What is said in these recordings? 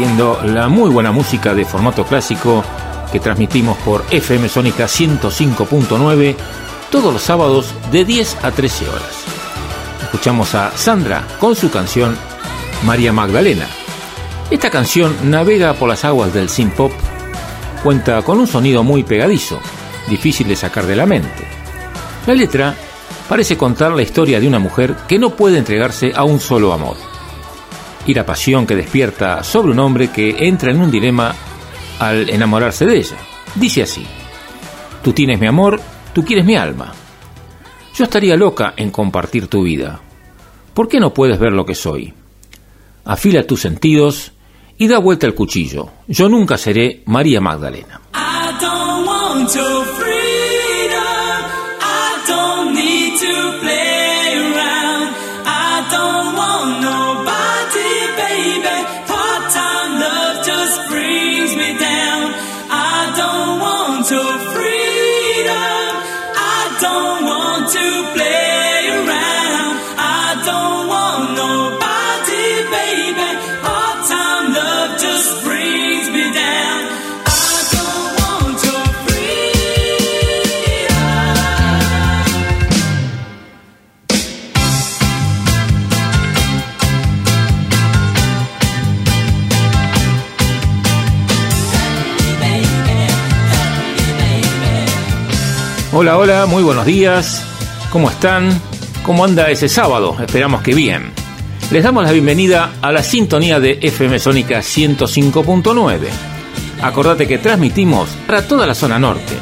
La muy buena música de formato clásico que transmitimos por FM Sónica 105.9 todos los sábados de 10 a 13 horas. Escuchamos a Sandra con su canción María Magdalena. Esta canción navega por las aguas del synth pop, cuenta con un sonido muy pegadizo, difícil de sacar de la mente. La letra parece contar la historia de una mujer que no puede entregarse a un solo amor y la pasión que despierta sobre un hombre que entra en un dilema al enamorarse de ella. Dice así, tú tienes mi amor, tú quieres mi alma. Yo estaría loca en compartir tu vida. ¿Por qué no puedes ver lo que soy? Afila tus sentidos y da vuelta el cuchillo. Yo nunca seré María Magdalena. Hola, hola, muy buenos días. ¿Cómo están? ¿Cómo anda ese sábado? Esperamos que bien. Les damos la bienvenida a la sintonía de FM Sónica 105.9. Acordate que transmitimos para toda la zona norte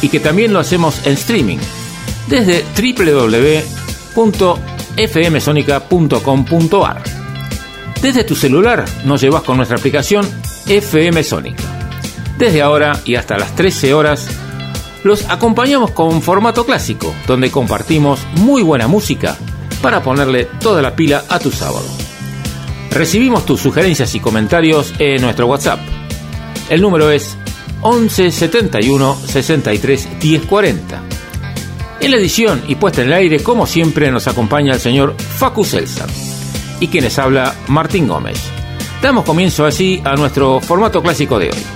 y que también lo hacemos en streaming desde www.fmsonica.com.ar. Desde tu celular nos llevas con nuestra aplicación FM Sónica. Desde ahora y hasta las 13 horas los acompañamos con formato clásico, donde compartimos muy buena música para ponerle toda la pila a tu sábado. Recibimos tus sugerencias y comentarios en nuestro WhatsApp. El número es 11 71 63 10 40. En la edición y puesta en el aire, como siempre, nos acompaña el señor Facu Selsa y quienes habla Martín Gómez. Damos comienzo así a nuestro formato clásico de hoy.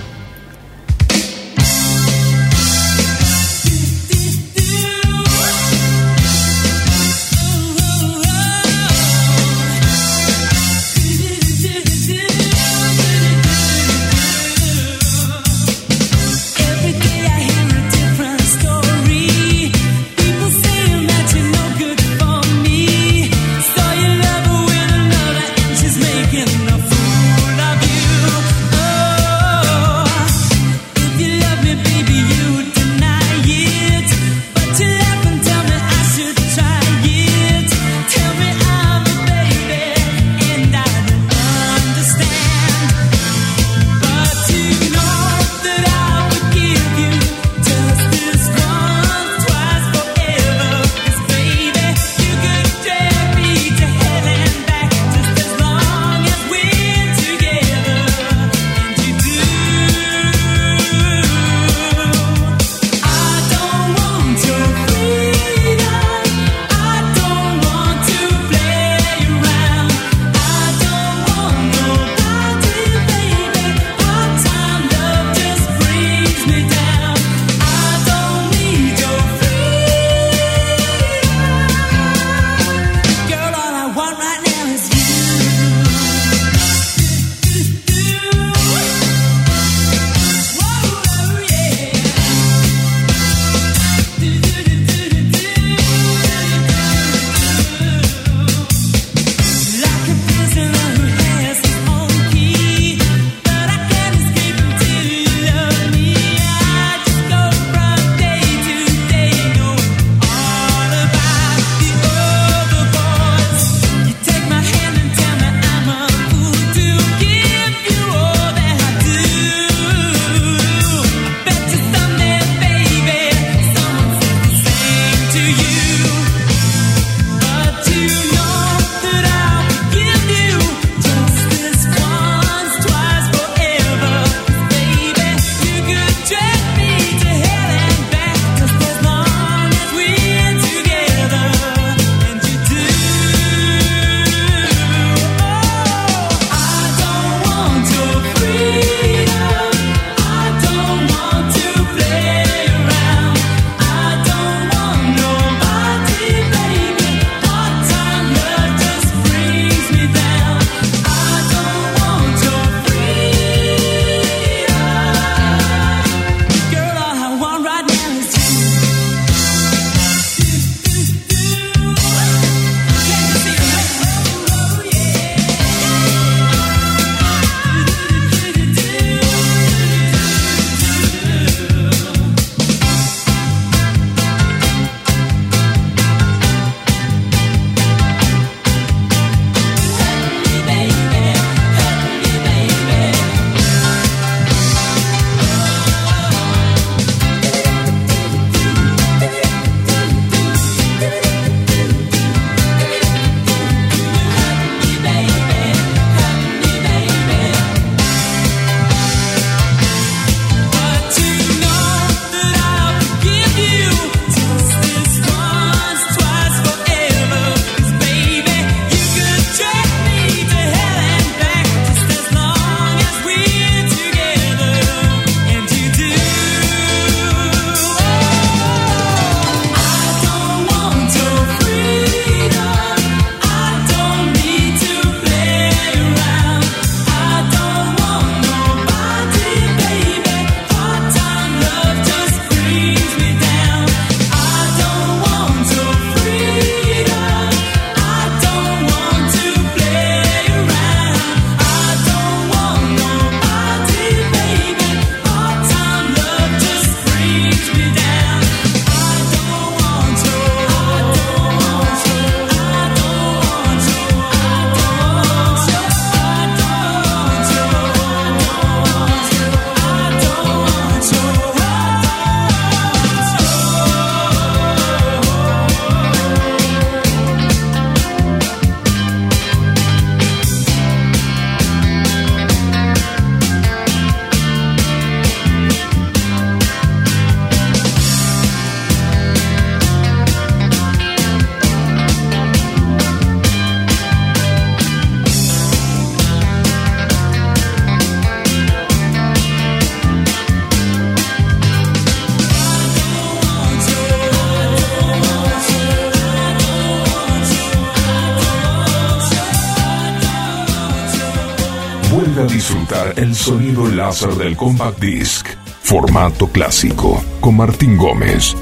El sonido láser del Compact Disc. Formato clásico con Martín Gómez.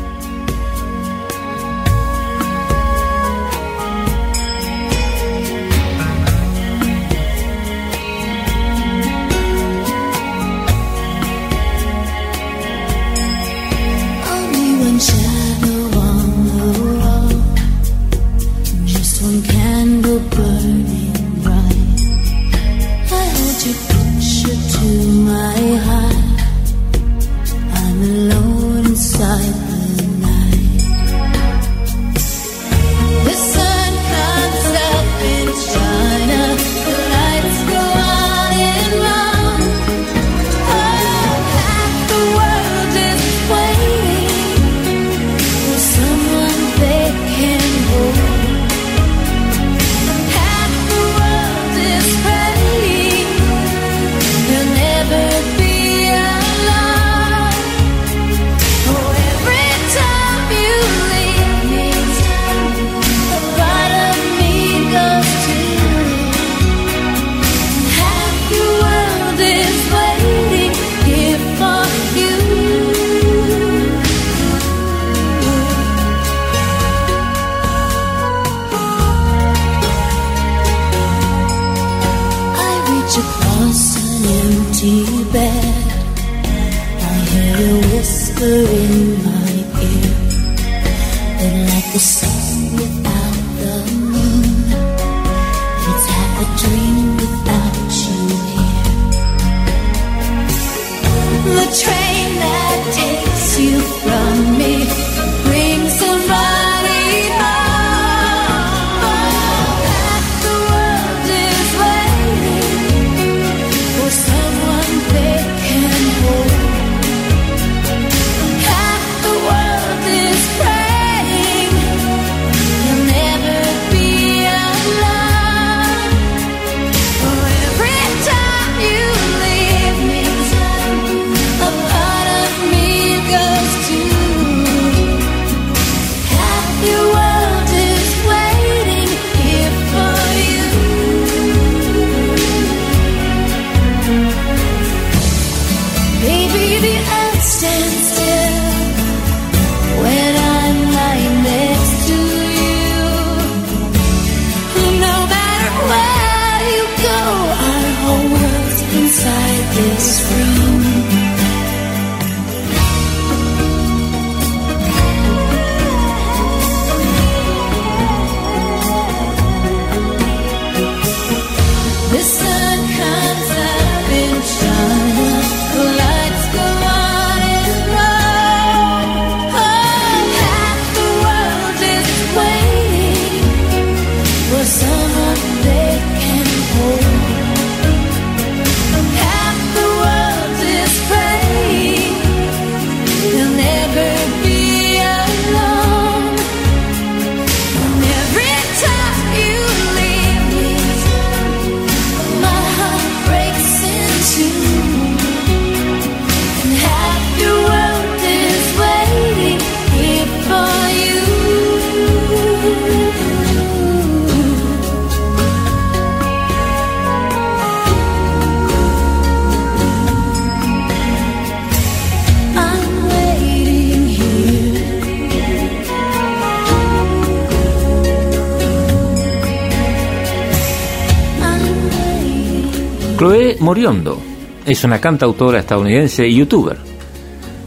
Chloe Moriondo es una cantautora estadounidense y youtuber.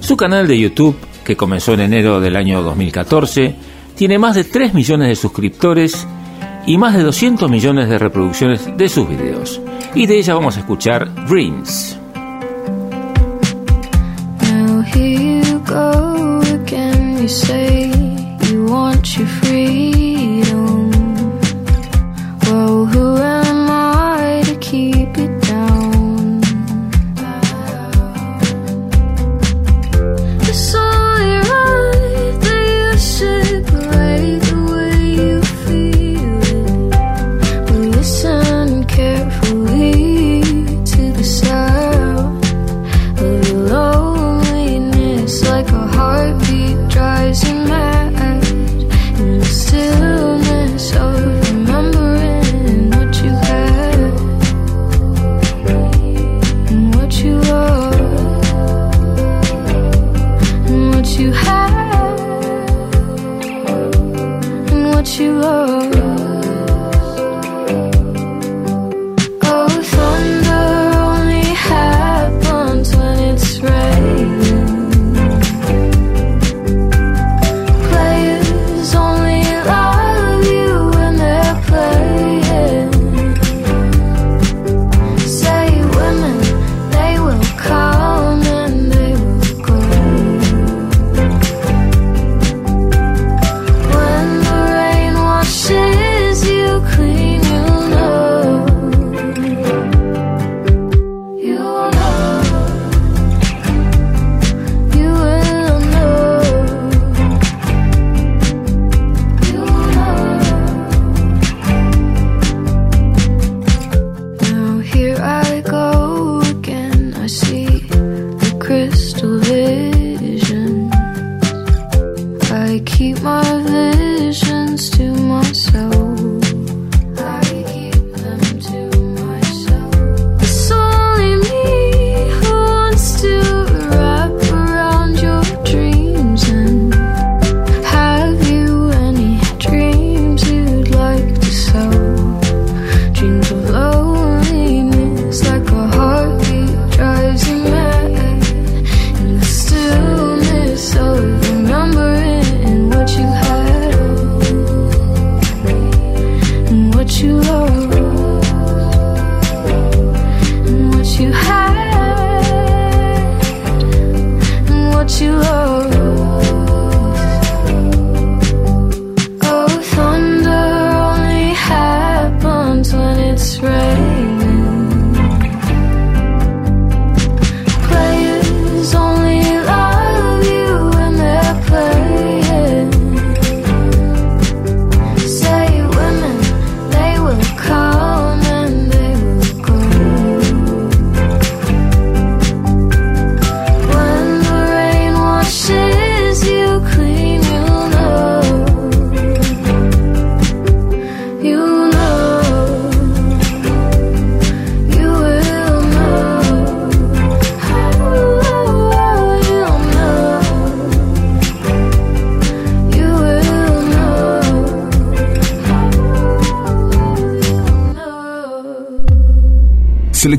Su canal de YouTube, que comenzó en enero del año 2014, tiene más de 3 millones de suscriptores y más de 200 millones de reproducciones de sus videos. Y de ella vamos a escuchar Dreams.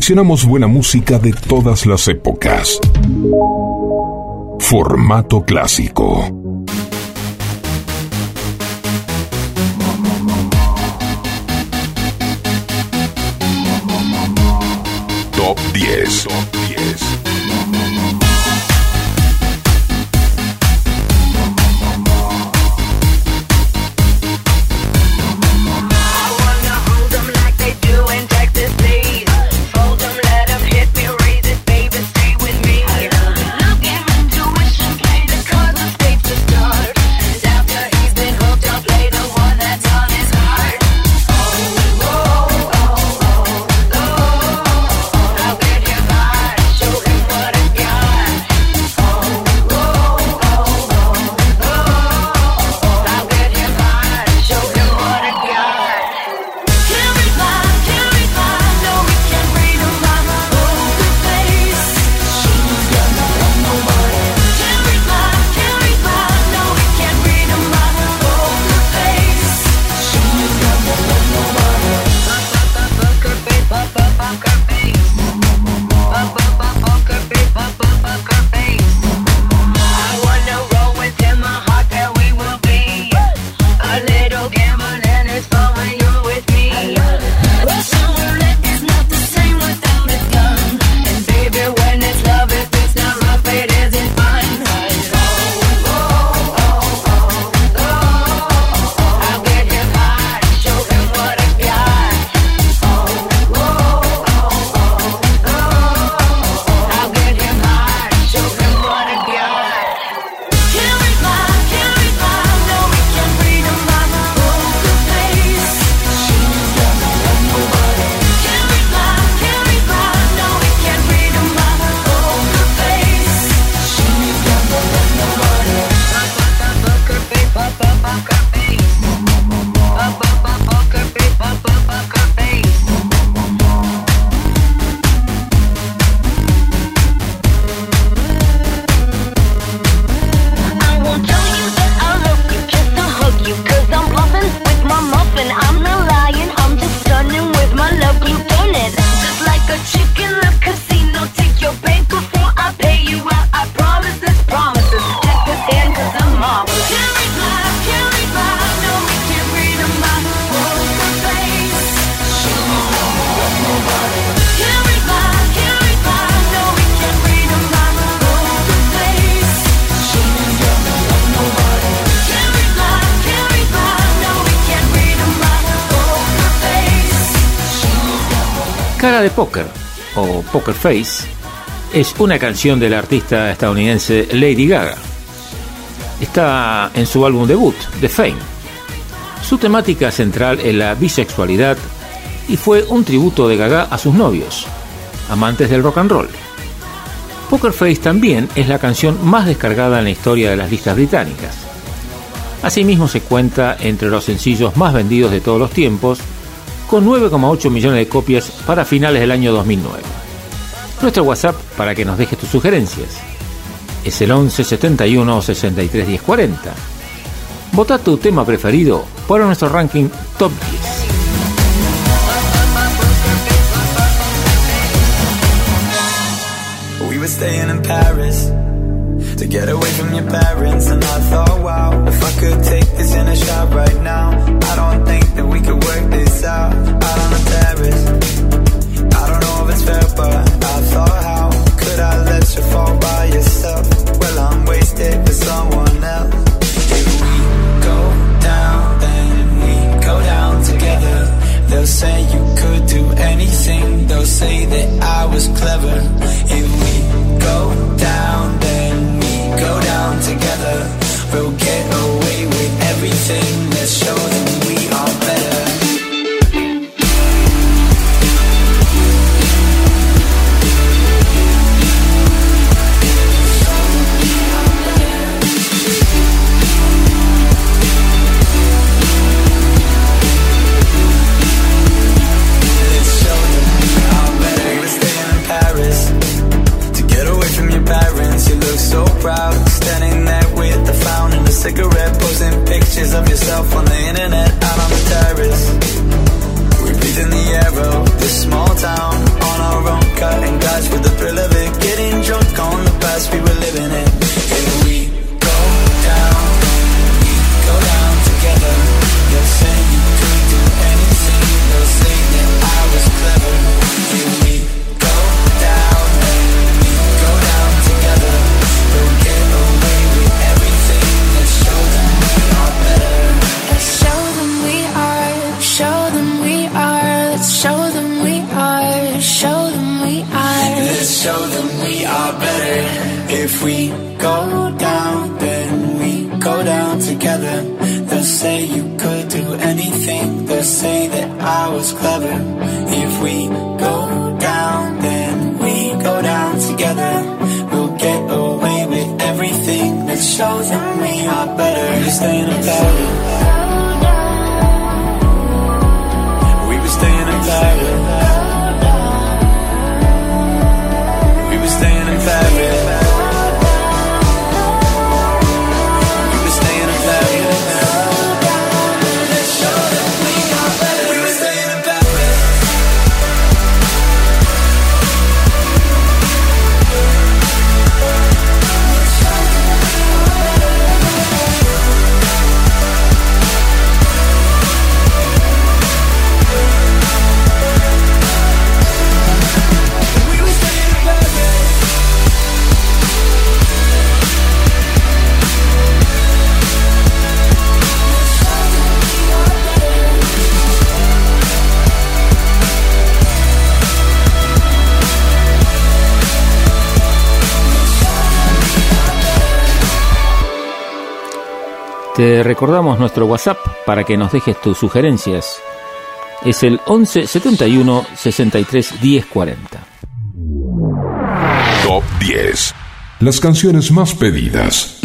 Seleccionamos buena música de todas las épocas. Formato clásico. Poker, o Poker Face, es una canción del artista estadounidense Lady Gaga. Está en su álbum debut, The Fame. Su temática central es la bisexualidad y fue un tributo de Gaga a sus novios, amantes del rock and roll. Poker Face también es la canción más descargada en la historia de las listas británicas. Asimismo se cuenta entre los sencillos más vendidos de todos los tiempos con 9,8 millones de copias para finales del año 2009. Nuestro WhatsApp para que nos dejes tus sugerencias es el 11 71 63 10 40. Vota tu tema preferido para nuestro ranking Top 10. We were staying in Paris to get away from your parents, and I thought, wow, if I could take this in a shot right now, I don't think that we could work this out. Out on the terrace, I don't know if it's fair, but I thought, how could I let you fall by yourself? Well, I'm wasted for someone else. If we go down, then we go down together. They'll say you could do anything. They'll say that I was clever. If we go down, then we go down together. We'll get. Let's show them pictures of yourself on the internet out on the terrace. We breathe in the air of this small town on our own, cutting glass with the thrill of it. Getting drunk on the past we were I was clever. If we go down, then we go down together. We'll get away with everything. Let's show them we are better. We staying in Te recordamos nuestro WhatsApp para que nos dejes tus sugerencias. Es el 11 71 63 10 40. Top 10. Las canciones más pedidas.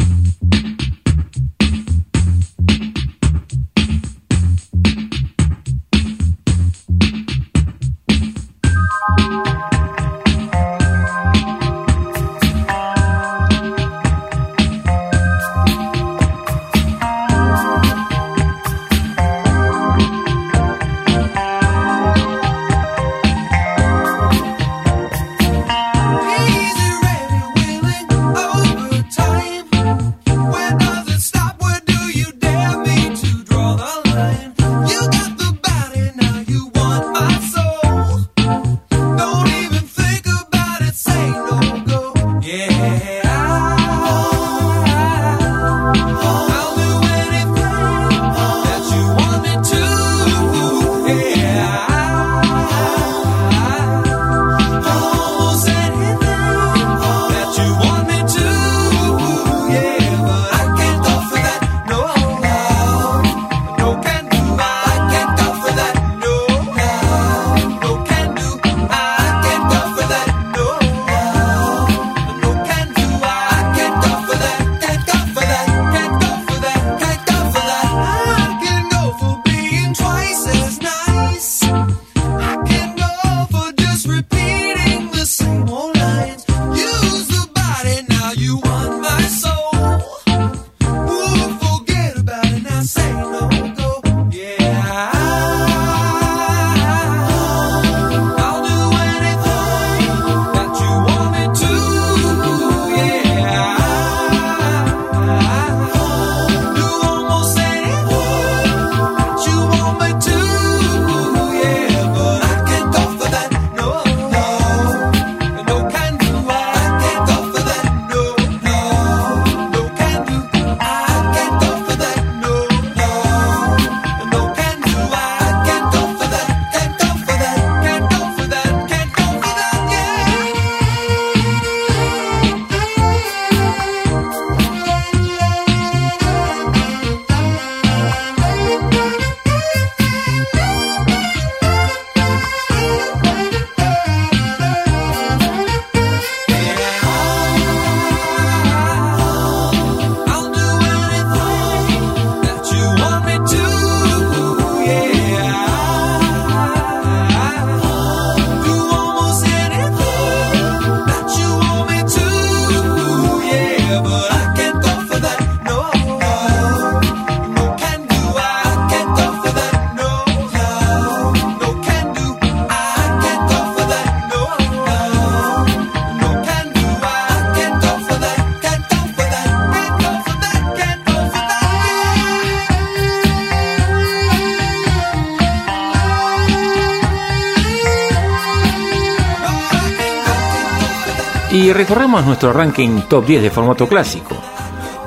Recorremos nuestro ranking top 10 de formato clásico.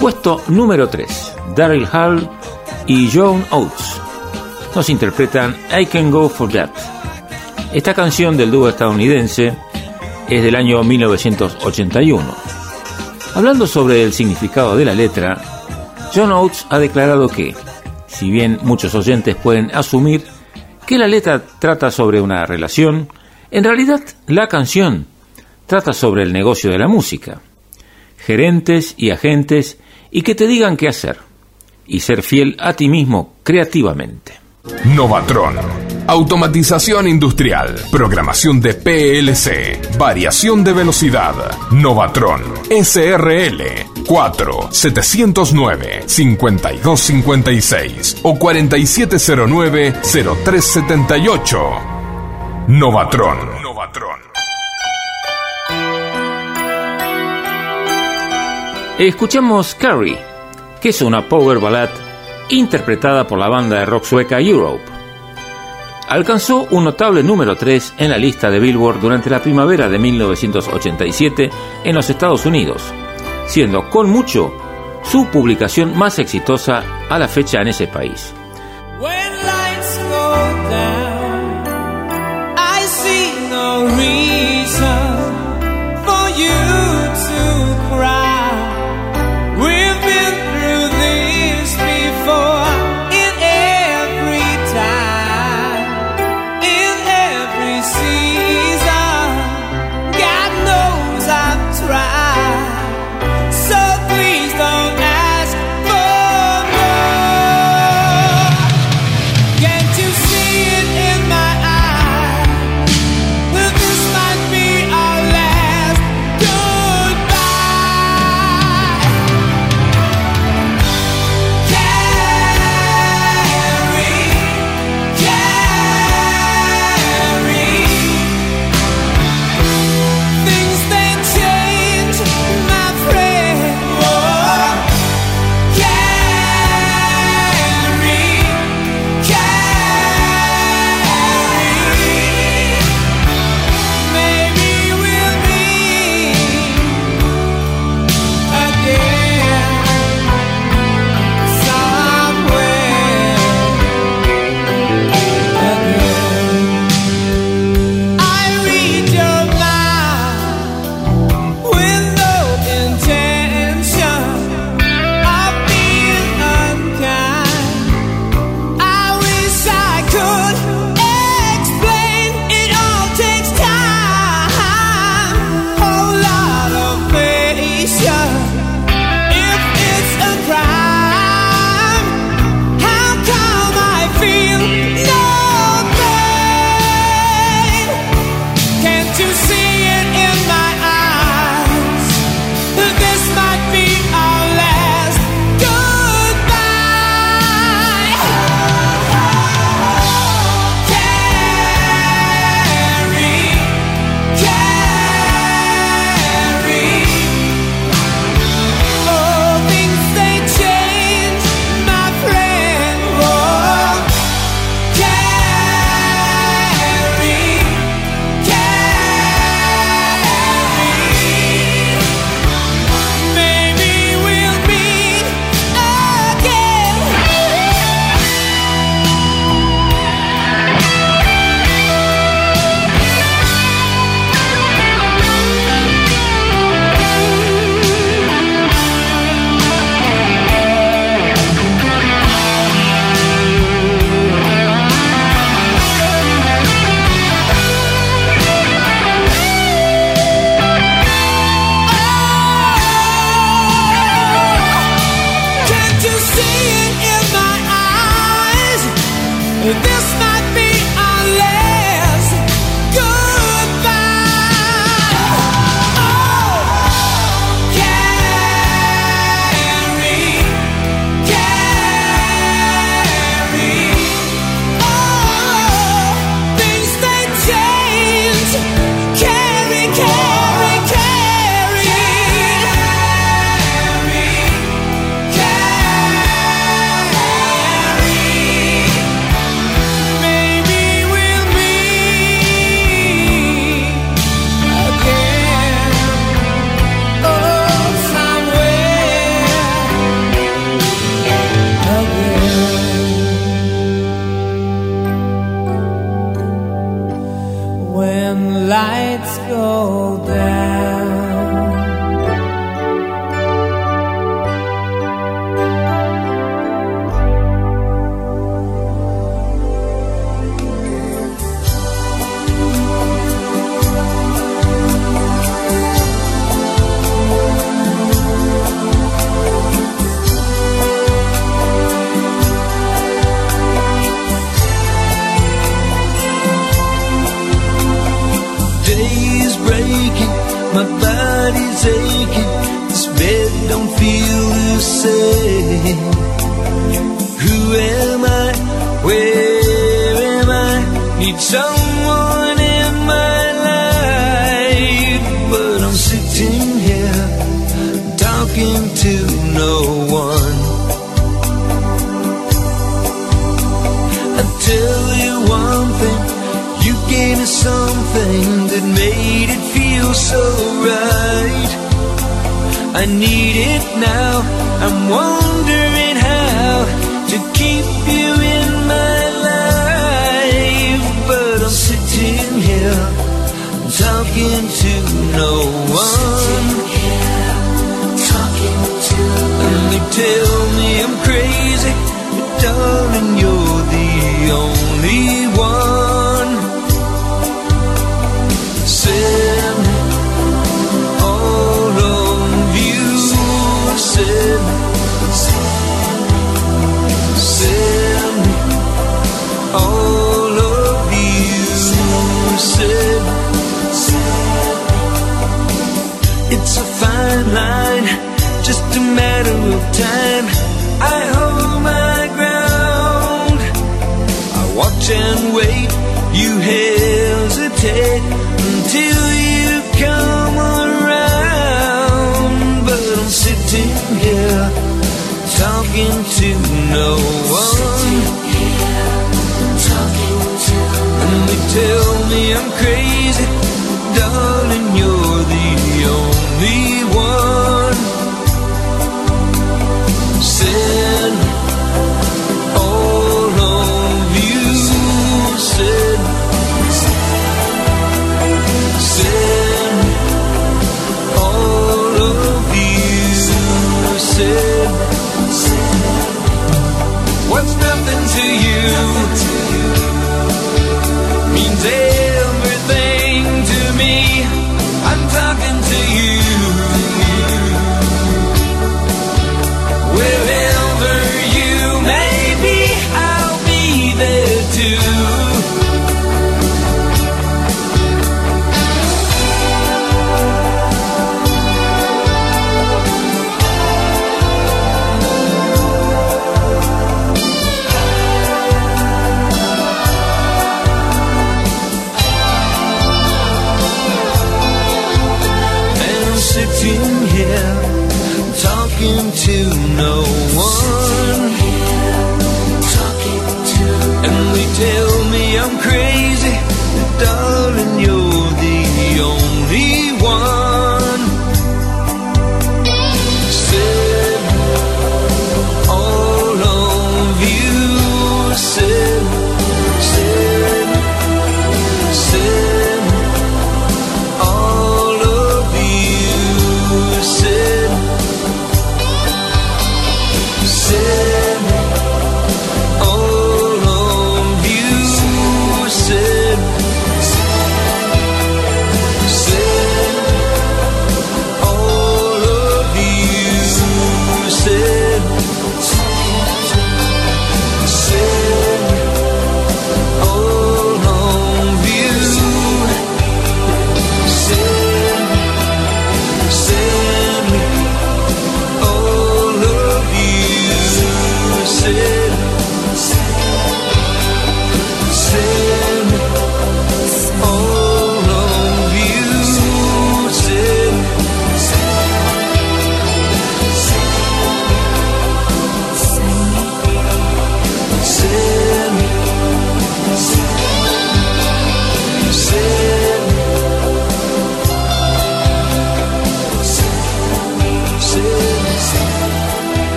Puesto número 3, Daryl Hall y John Oates nos interpretan I Can Go For That. Esta canción del dúo estadounidense es del año 1981. Hablando sobre el significado de la letra, John Oates ha declarado que, si bien muchos oyentes pueden asumir que la letra trata sobre una relación, en realidad la canción trata sobre el negocio de la música, gerentes y agentes y que te digan qué hacer, y ser fiel a ti mismo creativamente. Novatron. Automatización industrial. Programación de PLC. Variación de velocidad. Novatron. SRL. 4 709 5256 o 4709 0378. Novatron. Novatron. Escuchamos Carrie, que es una power ballad interpretada por la banda de rock sueca Europe. Alcanzó un notable número 3 en la lista de Billboard durante la primavera de 1987 en los Estados Unidos, siendo con mucho su publicación más exitosa a la fecha en ese país.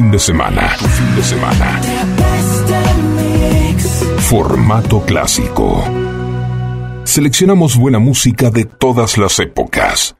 Fin de semana. Fin de semana. Formato clásico. Seleccionamos buena música de todas las épocas.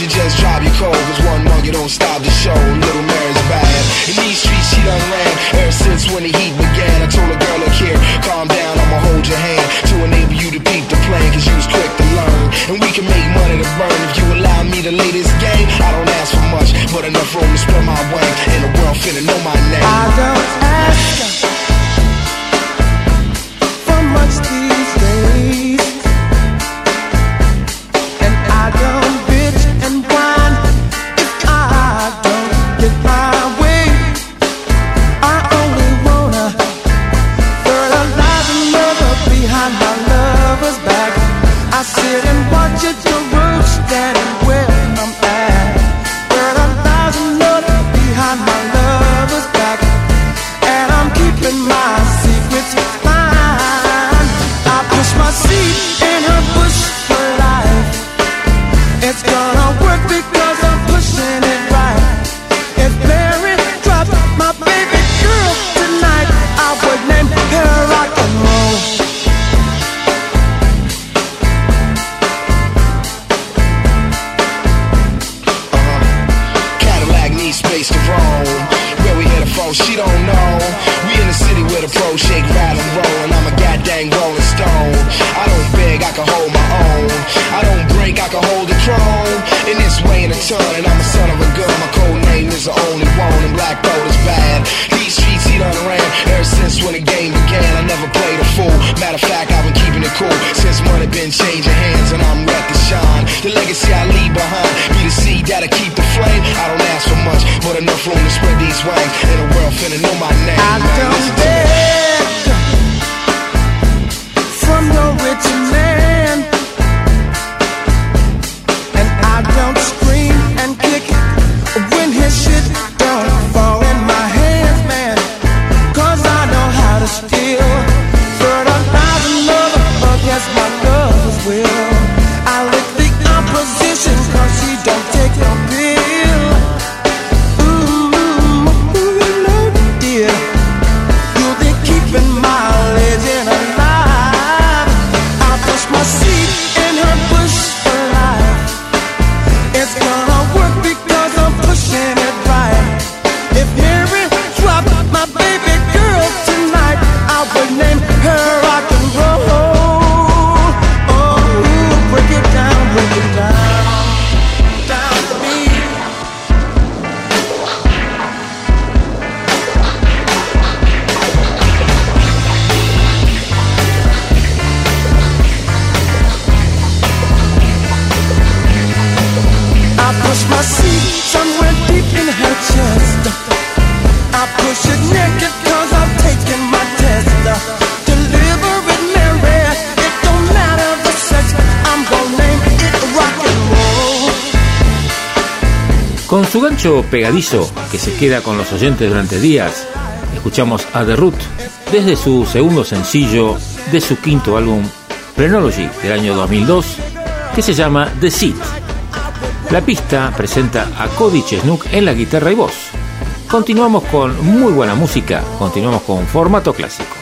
You just drive your cold In the world finna know my name. I don't pegadizo que se queda con los oyentes durante días, escuchamos a The Root desde su segundo sencillo de su quinto álbum Phrenology del año 2002 que se llama The Seat. La pista presenta a Cody Chesnook en la guitarra y voz. Continuamos con muy buena música, continuamos con formato clásico.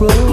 road.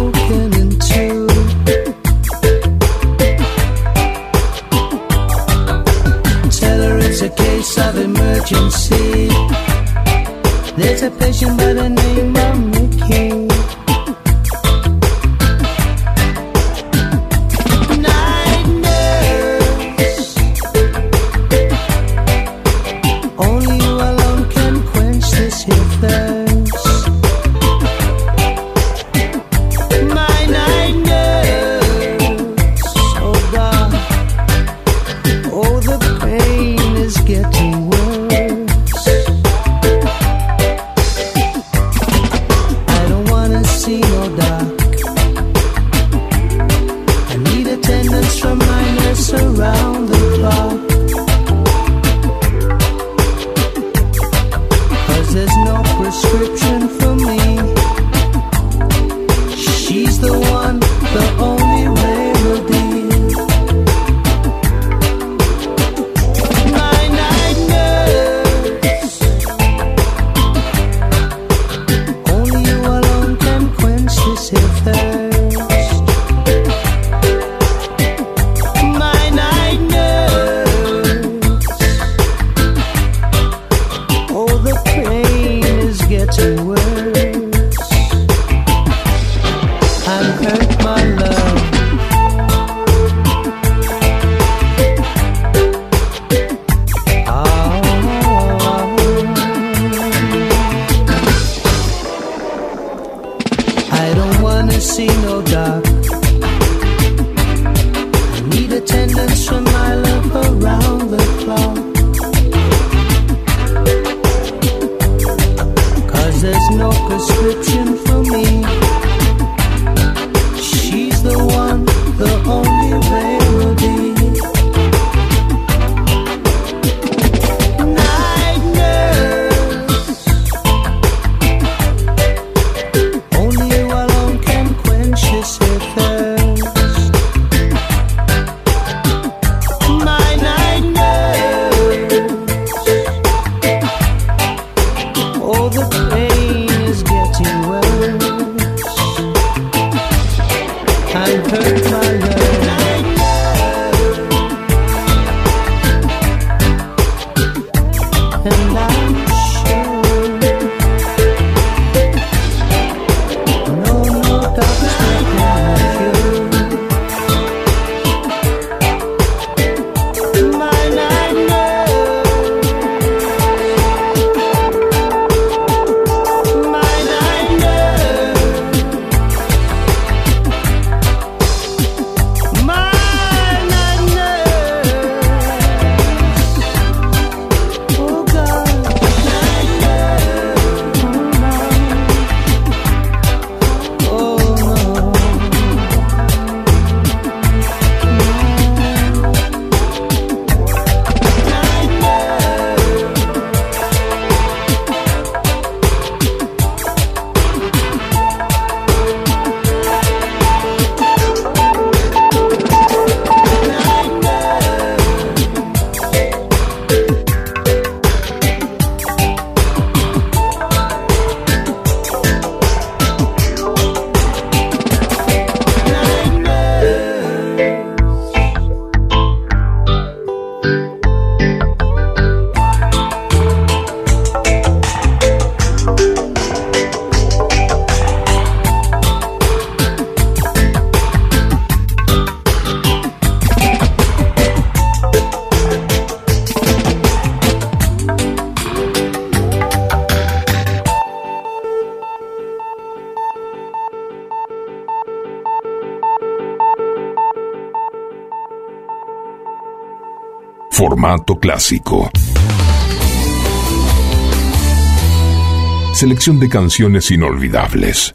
I hurt my love. Selección de canciones inolvidables.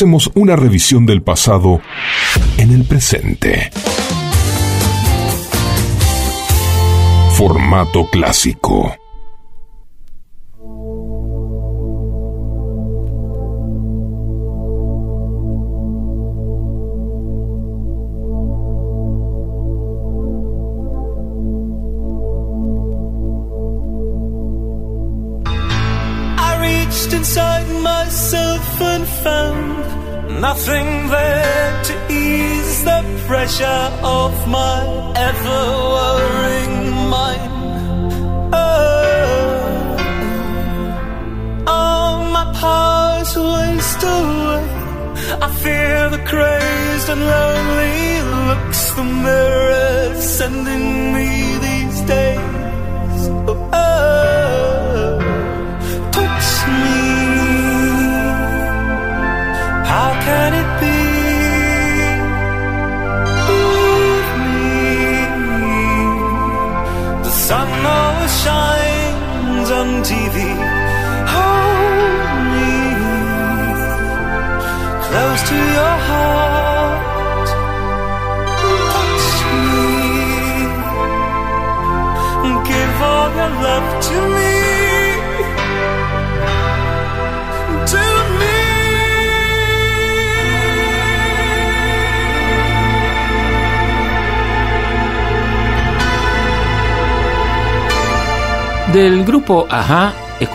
hacemos una revisión del pasado en el presente. Formato clásico.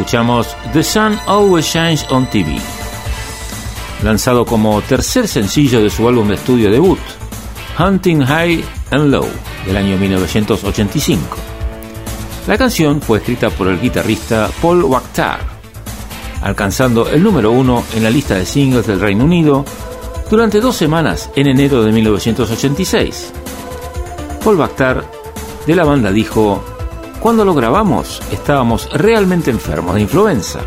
escuchamos The Sun Always Shines on TV, lanzado como tercer sencillo de su álbum de estudio debut, Hunting High and Low, del año 1985. La canción fue escrita por el guitarrista Paul Wakhtar, alcanzando el número uno en la lista de singles del Reino Unido durante dos semanas en enero de 1986. Paul Bakhtar de la banda dijo, cuando lo grabamos estábamos realmente enfermos de influenza.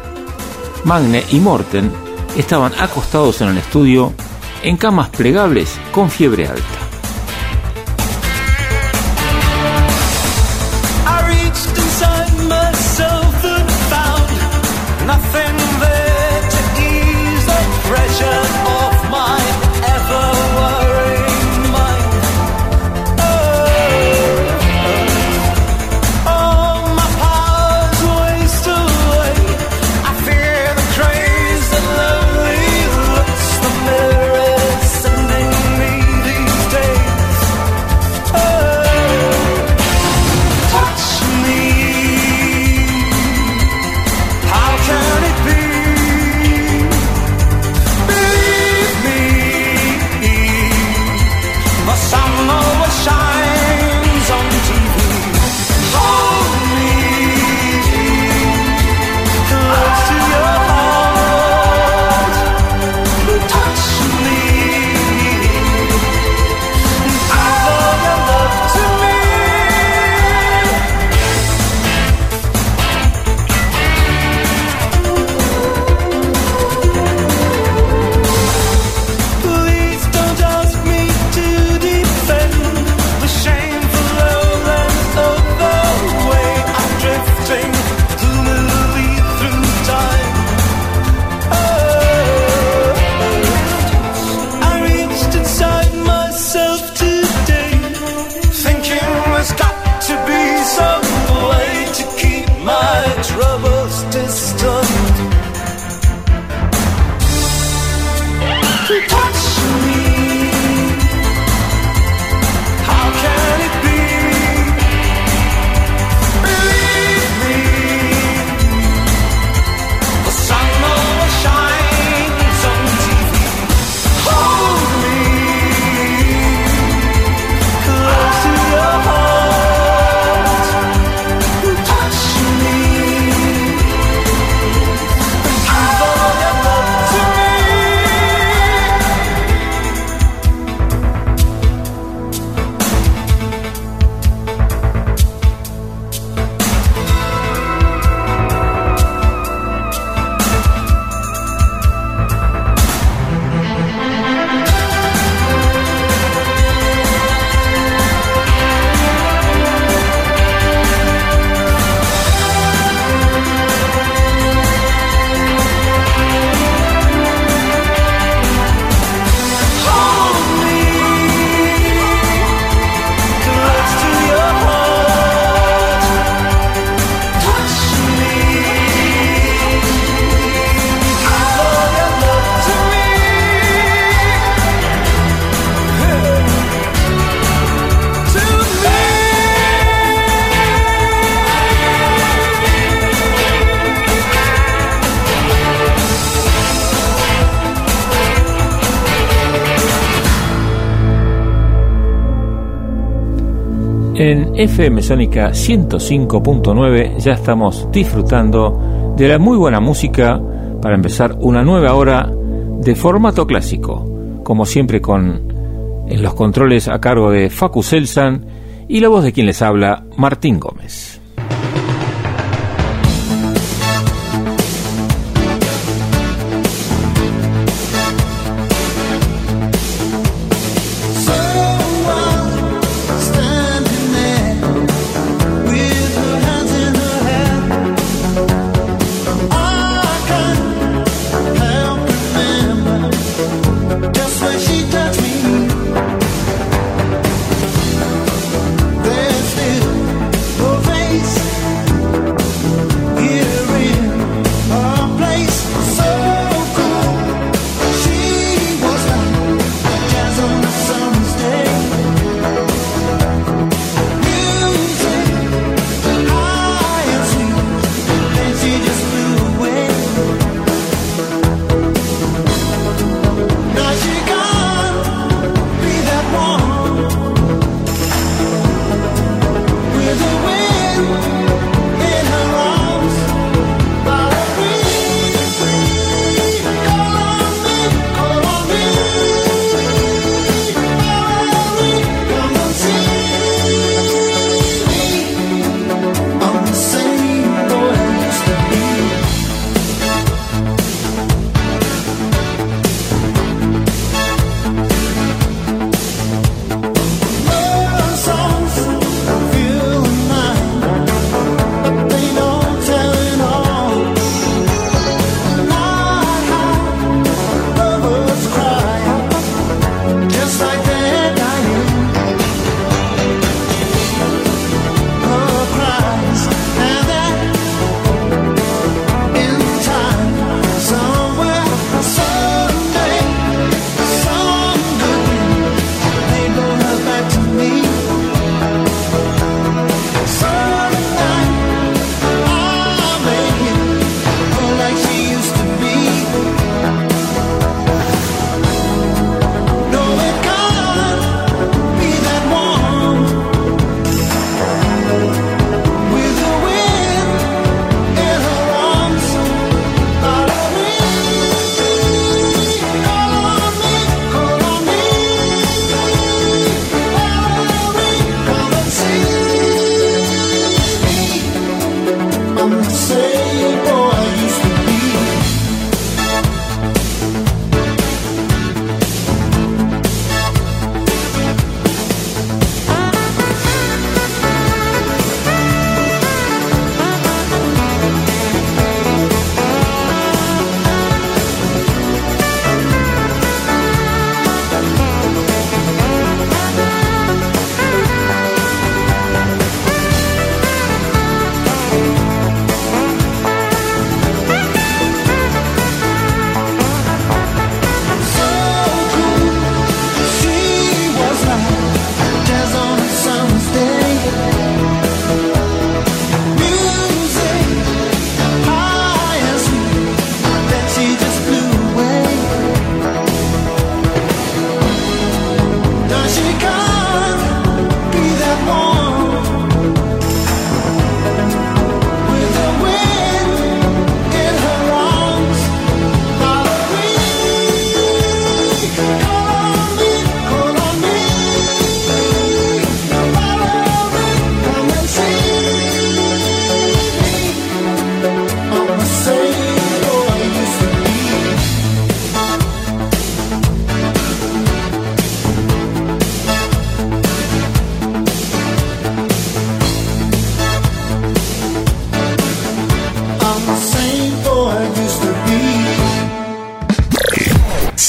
Magne y Morten estaban acostados en el estudio en camas plegables con fiebre alta. FM Sónica 105.9 ya estamos disfrutando de la muy buena música para empezar una nueva hora de formato clásico, como siempre con en los controles a cargo de Facu Selsan y la voz de quien les habla, Martín Gómez.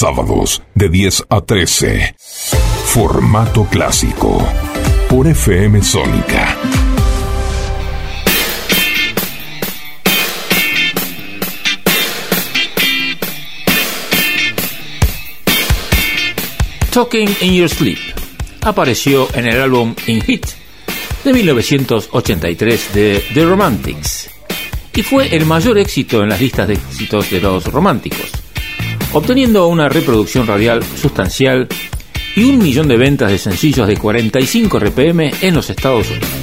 Sábados de 10 a 13. Formato clásico. Por FM Sónica. Talking in Your Sleep apareció en el álbum In Hit de 1983 de The Romantics y fue el mayor éxito en las listas de éxitos de los románticos, obteniendo una reproducción radial sustancial y un millón de ventas de sencillos de 45 RPM en los Estados Unidos.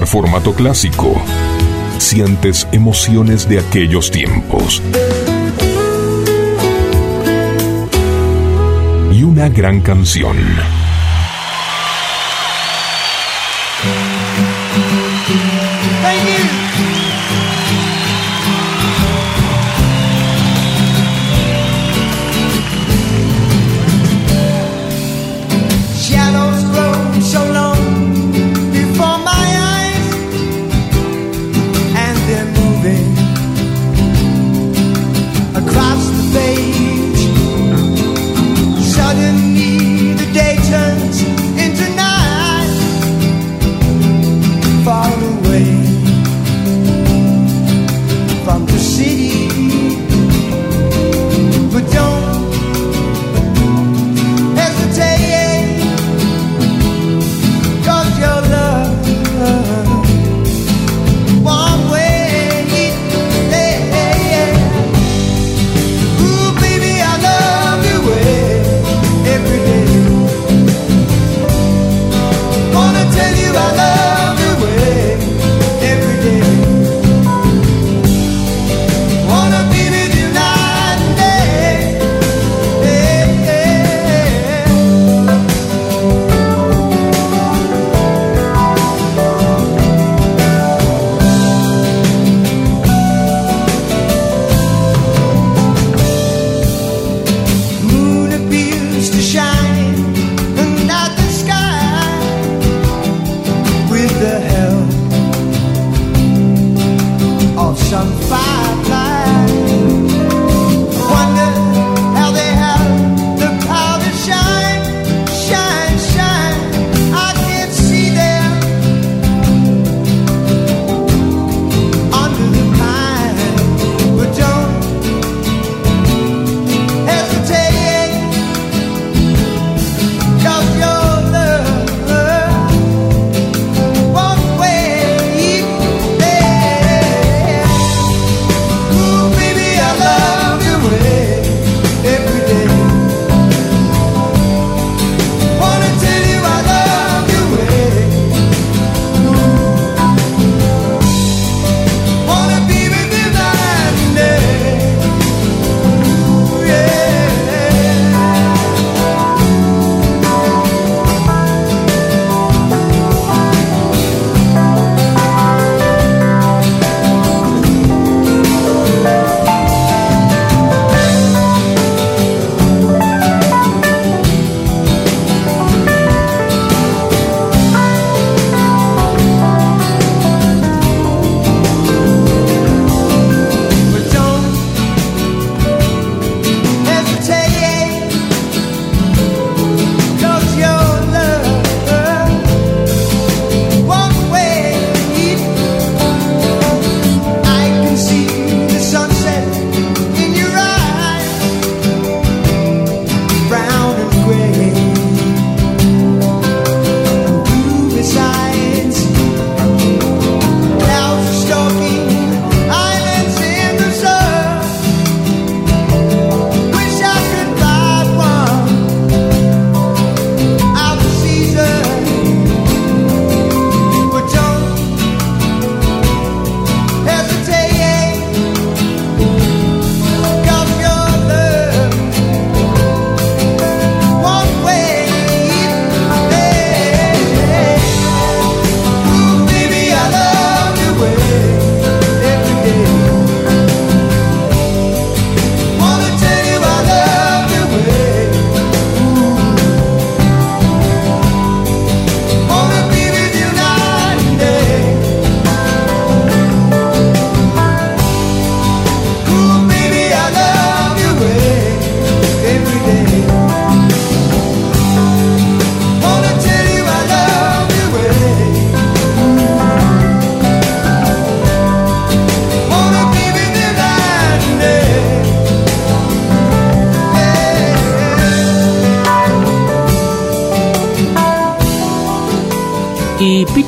formato clásico, sientes emociones de aquellos tiempos. Y una gran canción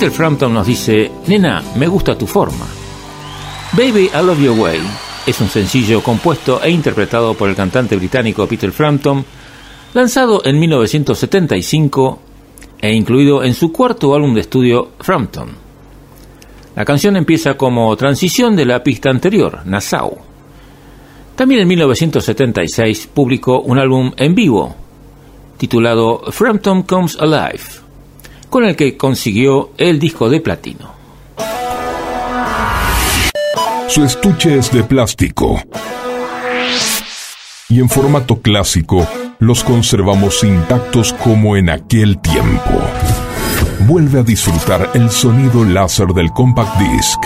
Little Frampton nos dice, nena, me gusta tu forma. Baby, I Love Your Way es un sencillo compuesto e interpretado por el cantante británico Peter Frampton, lanzado en 1975 e incluido en su cuarto álbum de estudio Frampton. La canción empieza como transición de la pista anterior, Nassau. También en 1976 publicó un álbum en vivo titulado Frampton Comes Alive con el que consiguió el disco de platino. Su estuche es de plástico y en formato clásico los conservamos intactos como en aquel tiempo. Vuelve a disfrutar el sonido láser del compact disc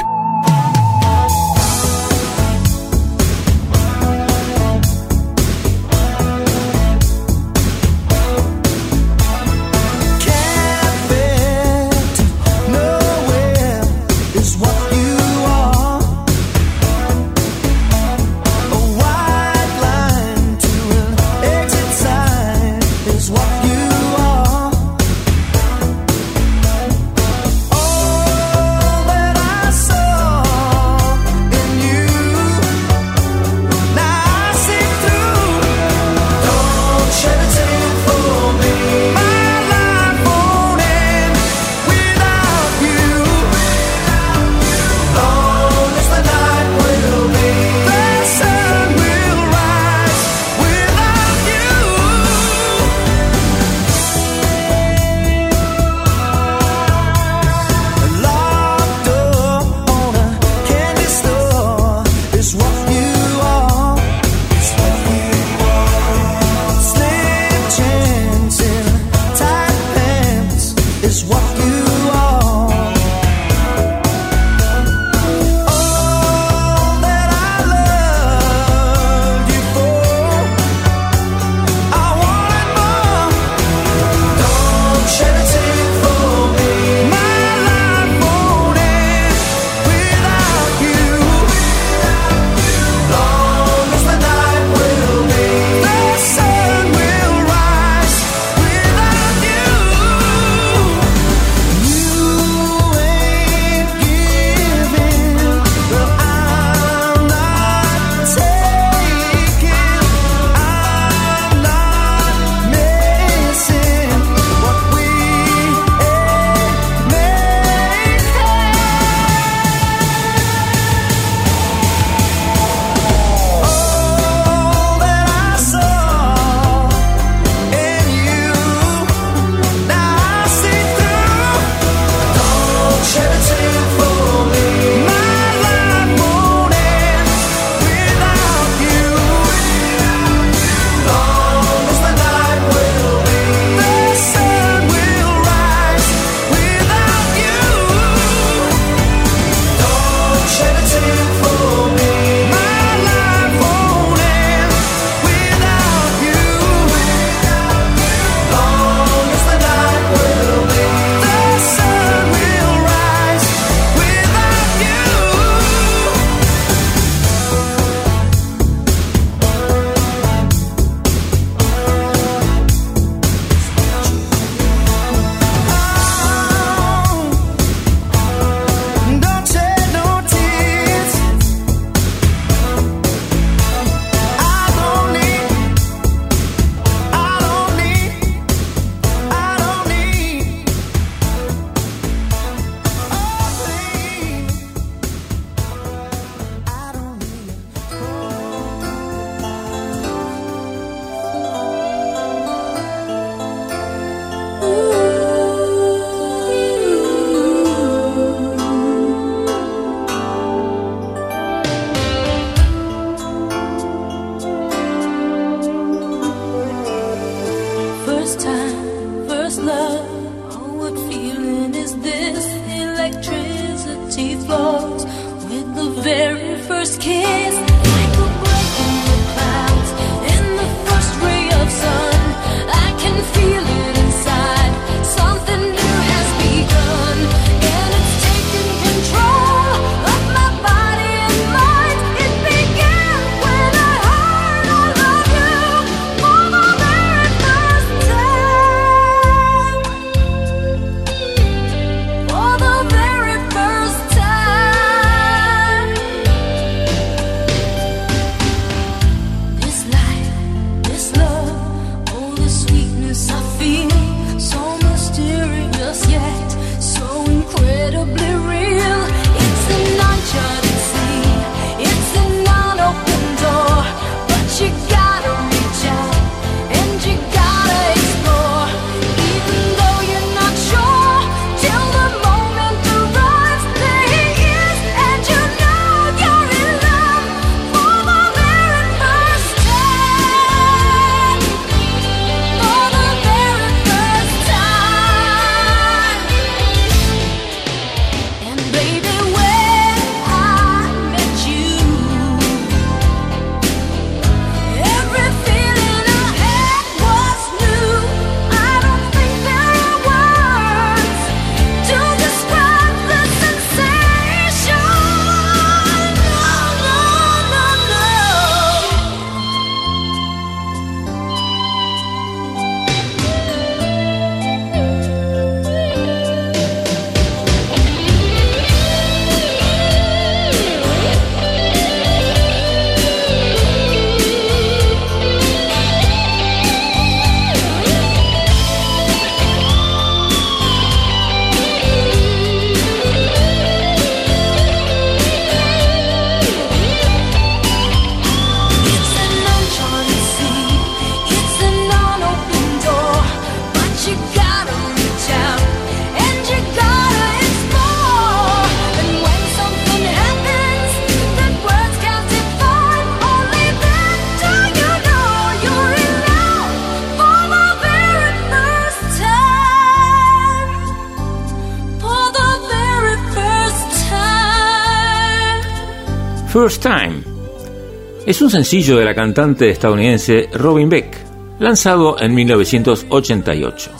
es un sencillo de la cantante estadounidense Robin Beck, lanzado en 1988.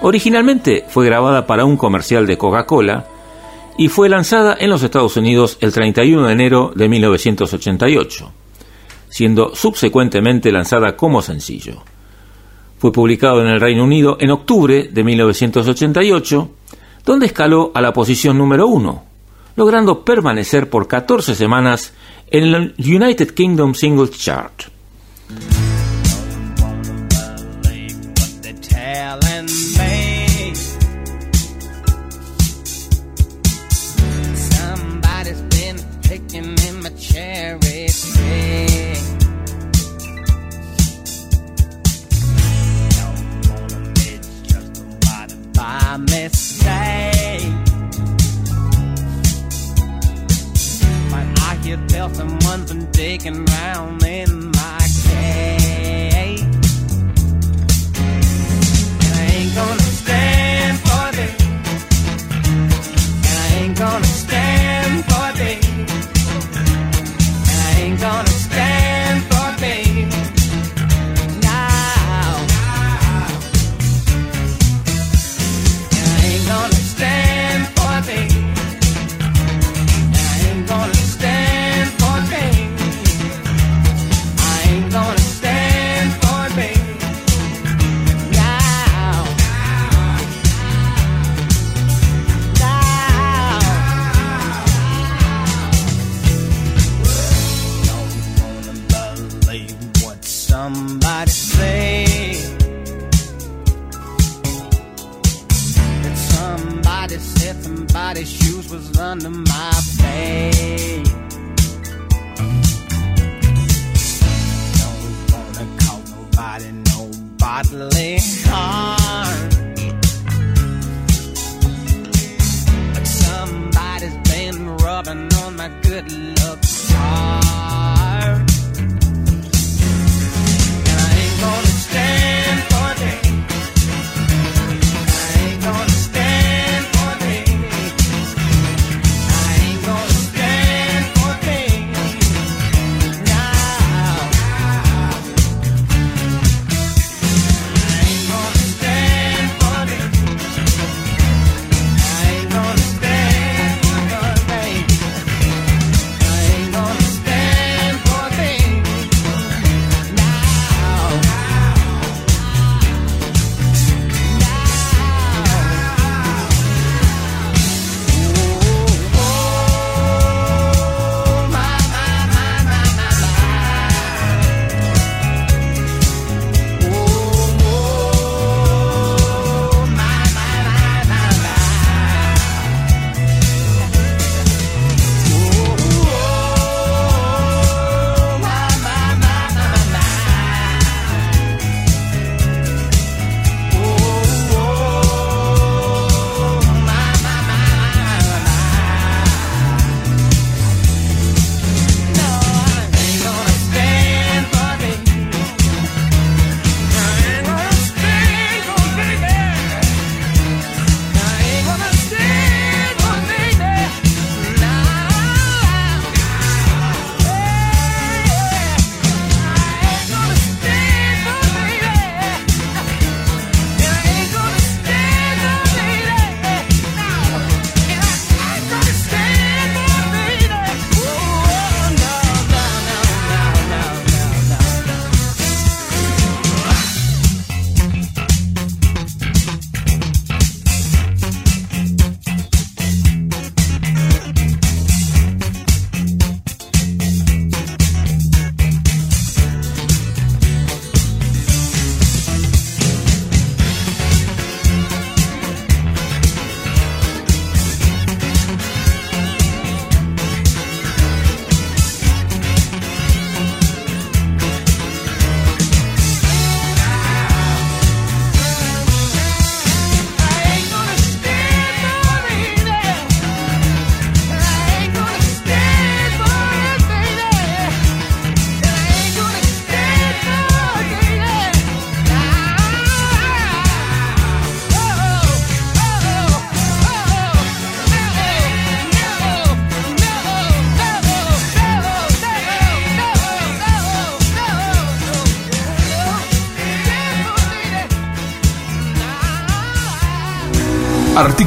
Originalmente fue grabada para un comercial de Coca-Cola y fue lanzada en los Estados Unidos el 31 de enero de 1988, siendo subsecuentemente lanzada como sencillo. Fue publicado en el Reino Unido en octubre de 1988, donde escaló a la posición número 1, logrando permanecer por 14 semanas en el United Kingdom Singles Chart.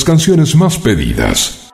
Las canciones más pedidas.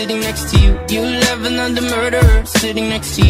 Sitting next to you. You love another murderer sitting next to. You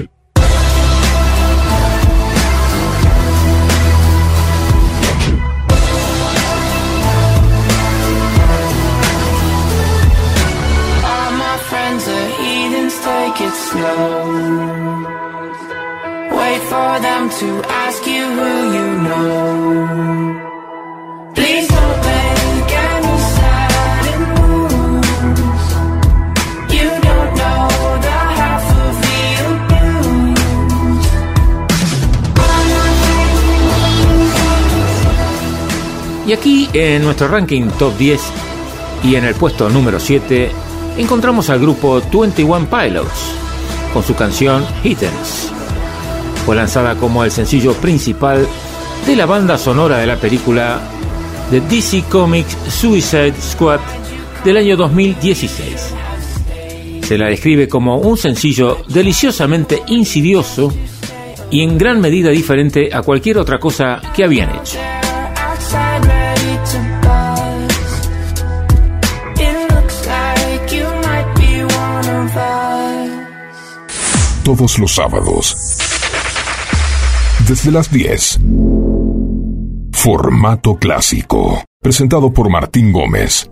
It slow. Wait for them to ask you who you know. Please don't make any sudden moves. You don't know the half of the abuse. Y aquí en nuestro ranking top 10 y en el puesto número 7 encontramos al grupo 21 Pilots con su canción Hittens. Fue lanzada como el sencillo principal de la banda sonora de la película de DC Comics Suicide Squad del año 2016. Se la describe como un sencillo deliciosamente insidioso y en gran medida diferente a cualquier otra cosa que habían hecho. Todos los sábados. Desde las 10. Formato clásico. Presentado por Martín Gómez.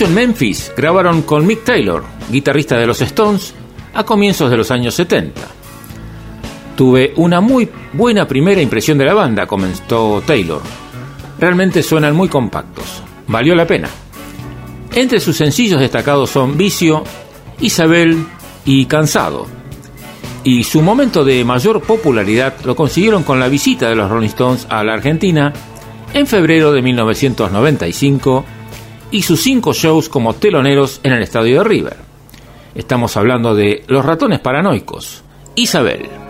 En Memphis grabaron con Mick Taylor, guitarrista de los Stones, a comienzos de los años 70. Tuve una muy buena primera impresión de la banda, comentó Taylor. Realmente suenan muy compactos. Valió la pena. Entre sus sencillos destacados son Vicio, Isabel y Cansado. Y su momento de mayor popularidad lo consiguieron con la visita de los Rolling Stones a la Argentina en febrero de 1995 y sus cinco shows como teloneros en el estadio de River. Estamos hablando de Los Ratones Paranoicos, Isabel.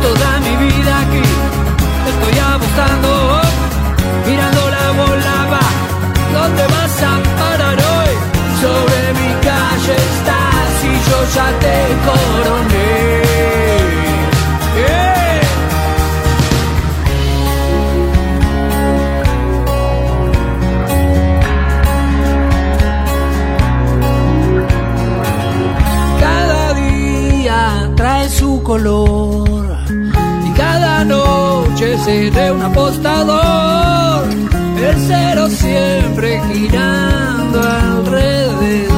Toda mi vida aquí te mirando la bola va. ¿Dónde vas a parar hoy? Sobre mi calle estás y yo ya te coroné. ¡Eh! Cada día trae su color seré un apostador. El cero siempre girando alrededor.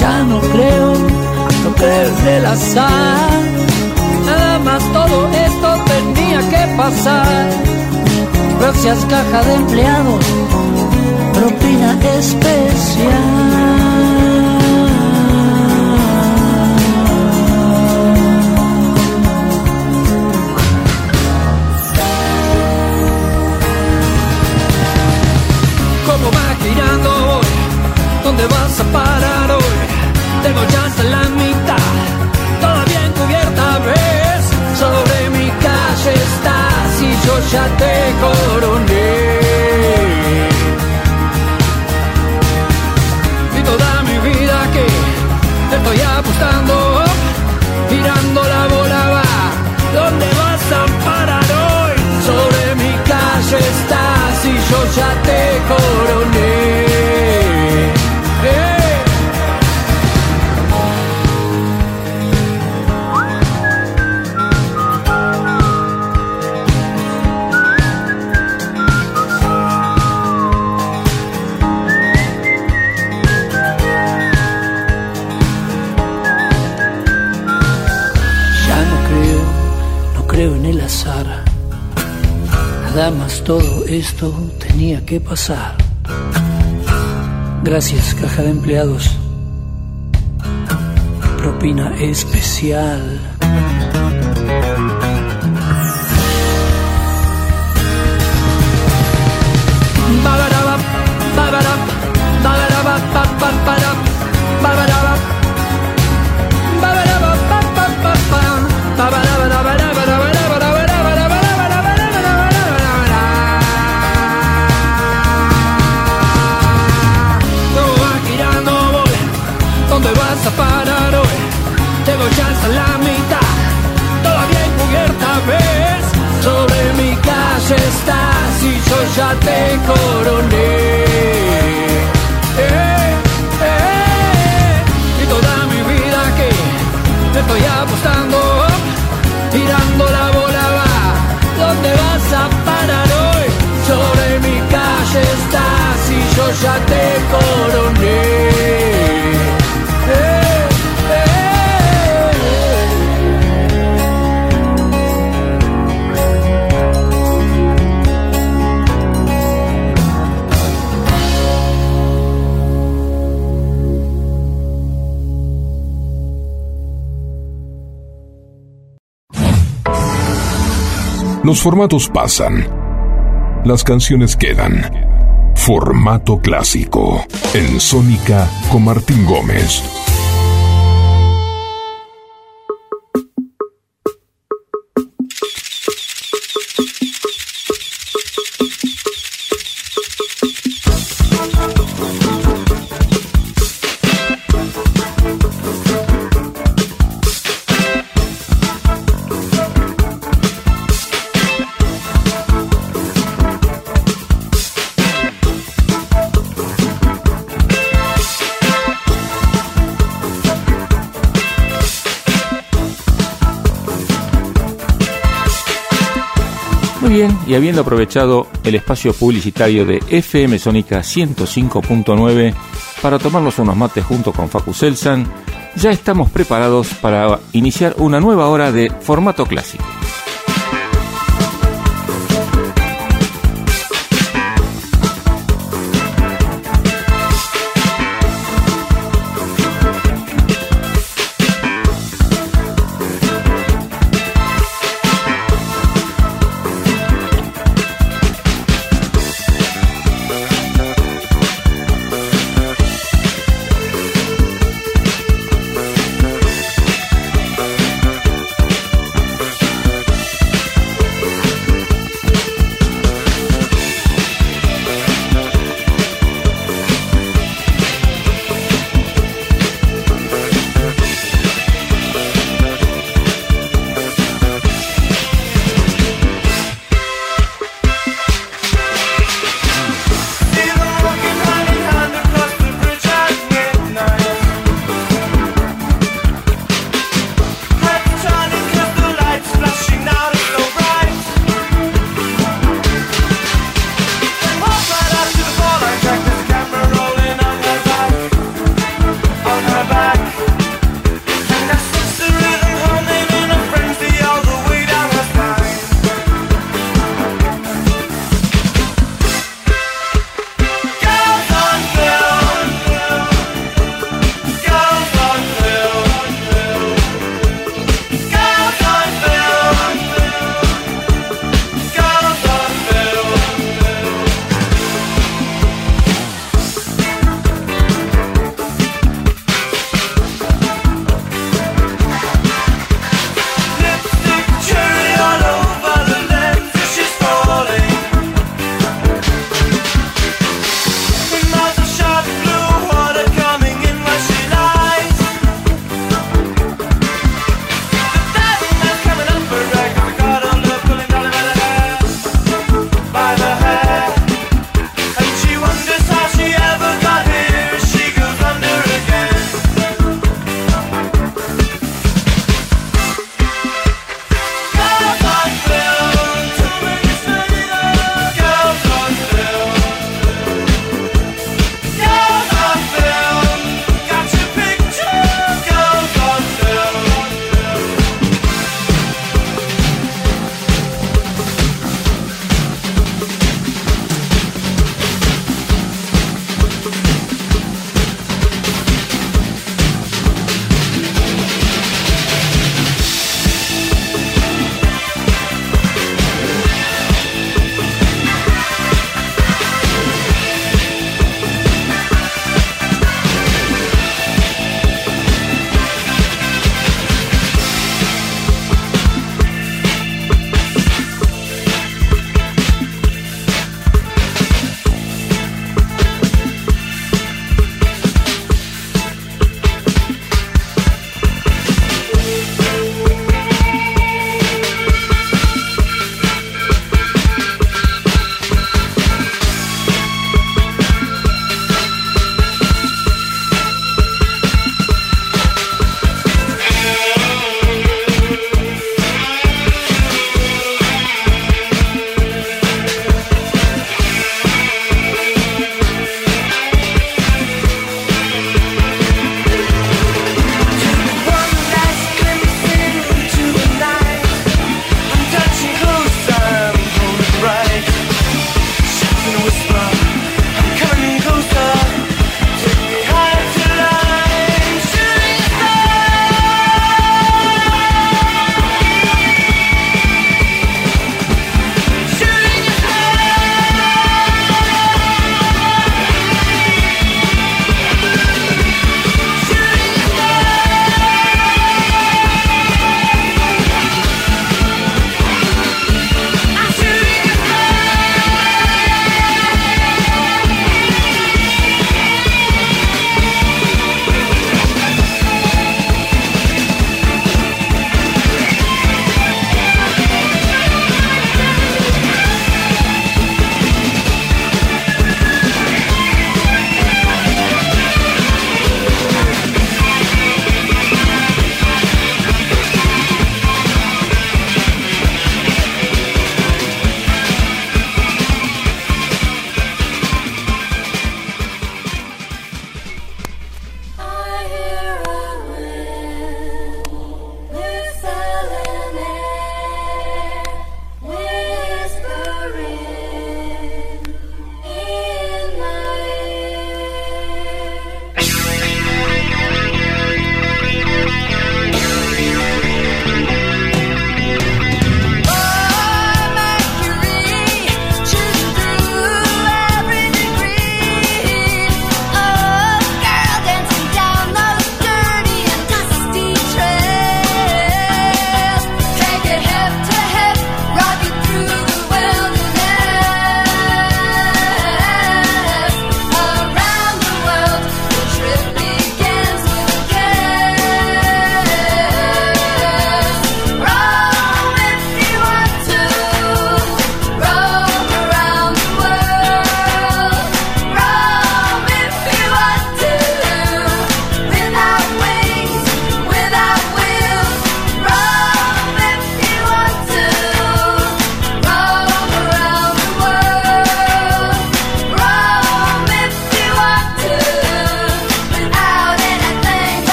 Ya no creo, no creo en el azar. Nada más todo esto tenía que pasar. Gracias caja de empleados propina especial. ¿Dónde vas a parar hoy? Tengo ya hasta la mitad, toda bien cubierta, ¿ves? Sobre mi calle estás y yo ya te coroné. y toda mi vida que te estoy apostando, girando la bola va. ¿Dónde vas a parar hoy? Sobre mi calle estás y yo ya te coroné. Todo esto tenía que pasar. Gracias, caja de empleados. Propina especial. yo ya te coroné. Eh, eh. Y toda mi vida que te estoy apostando, tirando la bola va, ¿dónde vas a parar hoy? Sobre mi calle estás y yo ya te coroné. Los formatos pasan. Las canciones quedan. Formato clásico. En Sónica con Martín Gómez. Y habiendo aprovechado el espacio publicitario de FM Sónica 105.9 para tomarnos unos mates junto con Facu Selsan, ya estamos preparados para iniciar una nueva hora de formato clásico.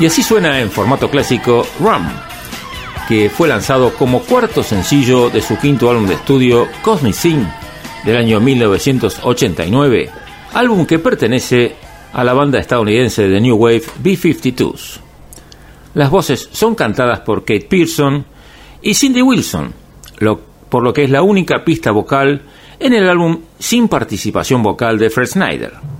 Y así suena en formato clásico Rum, que fue lanzado como cuarto sencillo de su quinto álbum de estudio Cosmic Sin del año 1989, álbum que pertenece a la banda estadounidense de New Wave B-52s. Las voces son cantadas por Kate Pearson y Cindy Wilson, por lo que es la única pista vocal en el álbum sin participación vocal de Fred Snyder.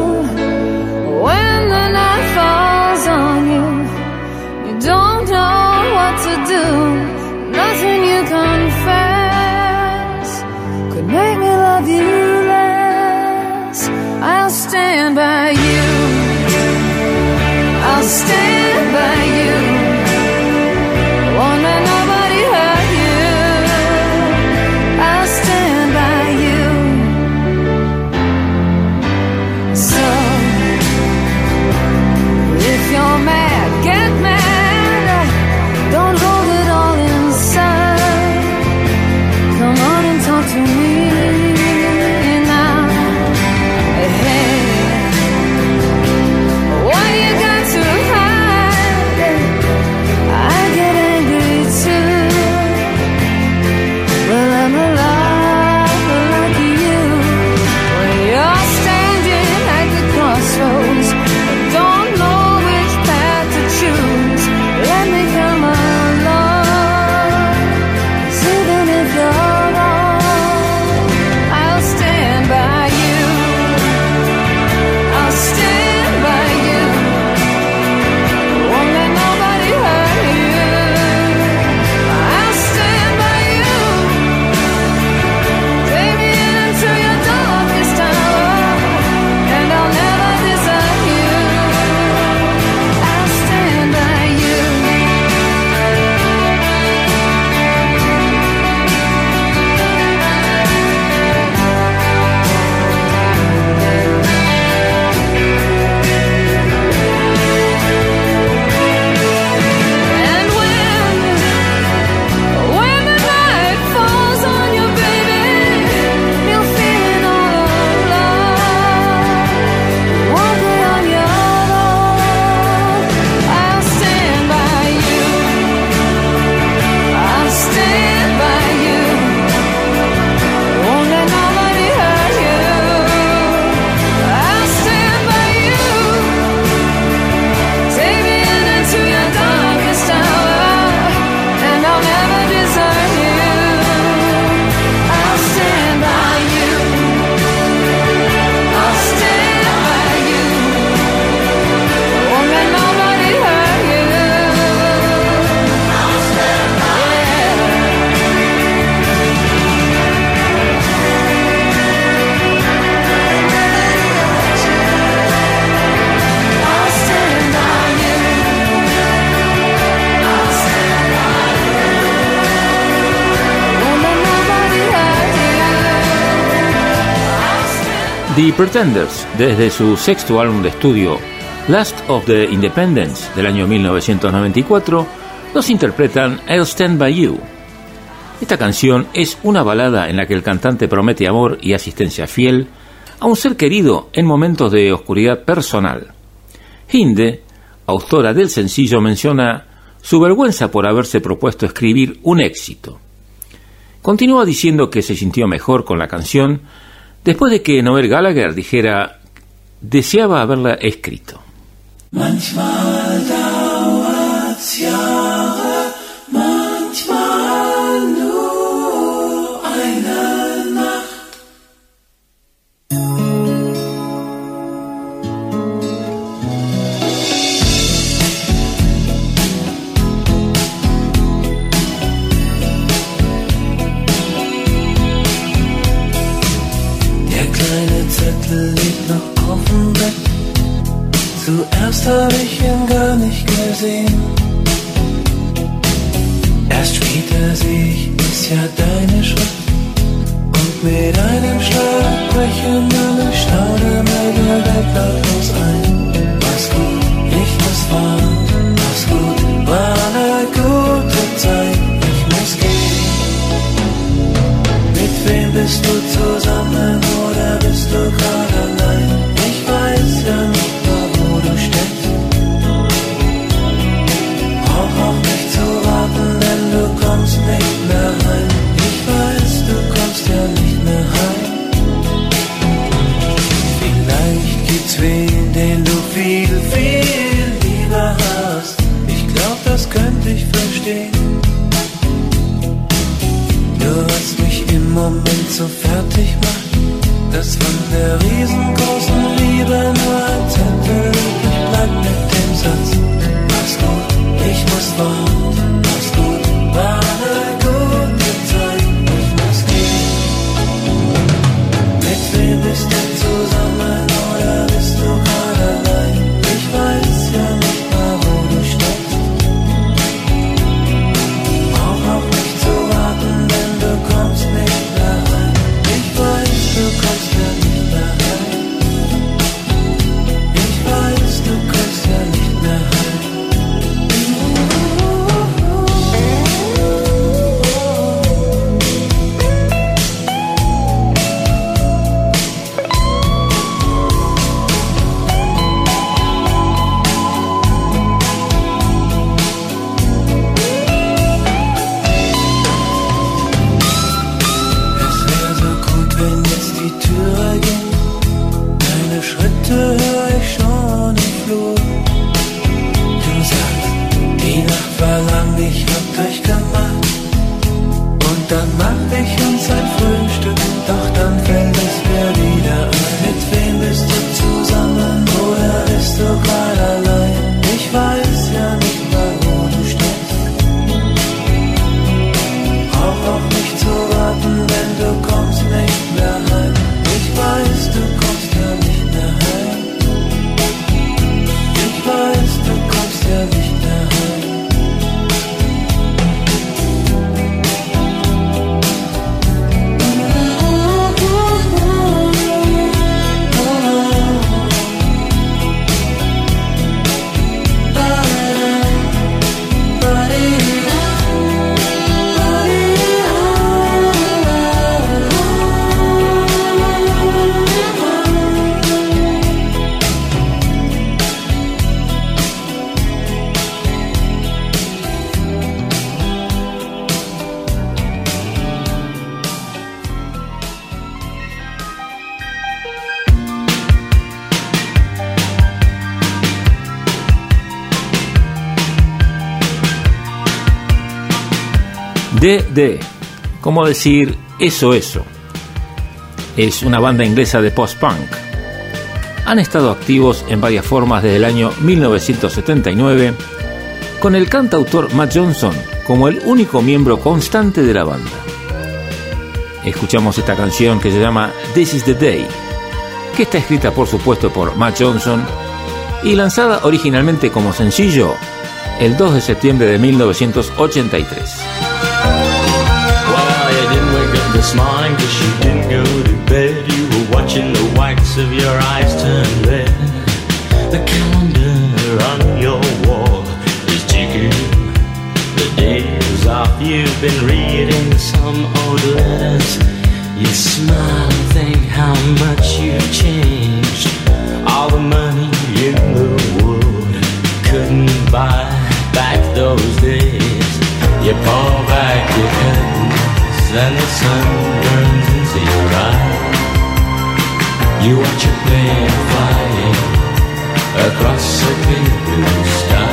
I'll The Pretenders, desde su sexto álbum de estudio, Last of the Independence, del año 1994, nos interpretan I'll Stand By You. Esta canción es una balada en la que el cantante promete amor y asistencia fiel a un ser querido en momentos de oscuridad personal. Hinde, autora del sencillo, menciona su vergüenza por haberse propuesto escribir un éxito. Continúa diciendo que se sintió mejor con la canción después de que Noel Gallagher dijera deseaba haberla escrito. Zuerst hab ich ihn gar nicht gesehen. Erst später seh ich, ist ja deine Schrift. Und mit einem Schlag brechen alle Staune meine Welt lautlos ein. Was gut, nicht was wahr, viel, viel lieber hast. Ich glaub, das könnte ich verstehen. Nur was mich im Moment so fertig macht, dass von der riesengroßen Liebe nur ein Zettel übrig bleibt mit dem Satz. Mach's gut, ich muss fort. DD, ¿cómo decir eso, eso? Es una banda inglesa de post-punk. Han estado activos en varias formas desde el año 1979, con el cantautor Matt Johnson como el único miembro constante de la banda. Escuchamos esta canción que se llama This is the Day, que está escrita por supuesto por Matt Johnson y lanzada originalmente como sencillo el 2 de septiembre de 1983. This morning cause you didn't go to bed. You were watching the whites of your eyes turn red. The calendar on your wall is ticking. The days off you've been reading some old letters. You watch a plane flying across a clear blue sky.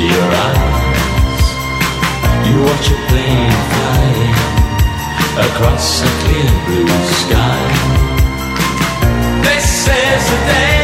your eyes. You watch a plane flying across a clear blue sky. This is the day.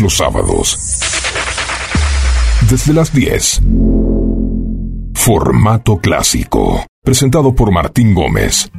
los sábados. Desde las 10. Formato clásico. Presentado por Martín Gómez.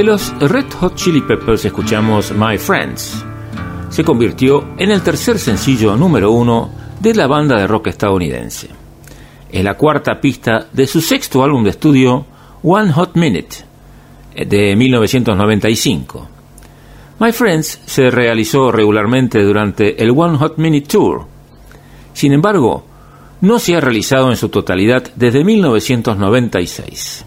De los Red Hot Chili Peppers escuchamos My Friends. Se convirtió en el tercer sencillo número uno de la banda de rock estadounidense. Es la cuarta pista de su sexto álbum de estudio, One Hot Minute, de 1995. My Friends se realizó regularmente durante el One Hot Minute Tour. Sin embargo, no se ha realizado en su totalidad desde 1996.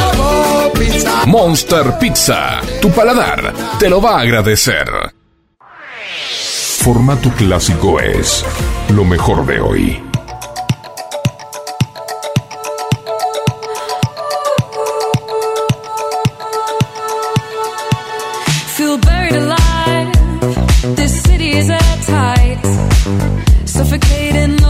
Monster Pizza, tu paladar te lo va a agradecer. Formato clásico es lo mejor de hoy. Feel buried alive. This city is airtight. Suffocating,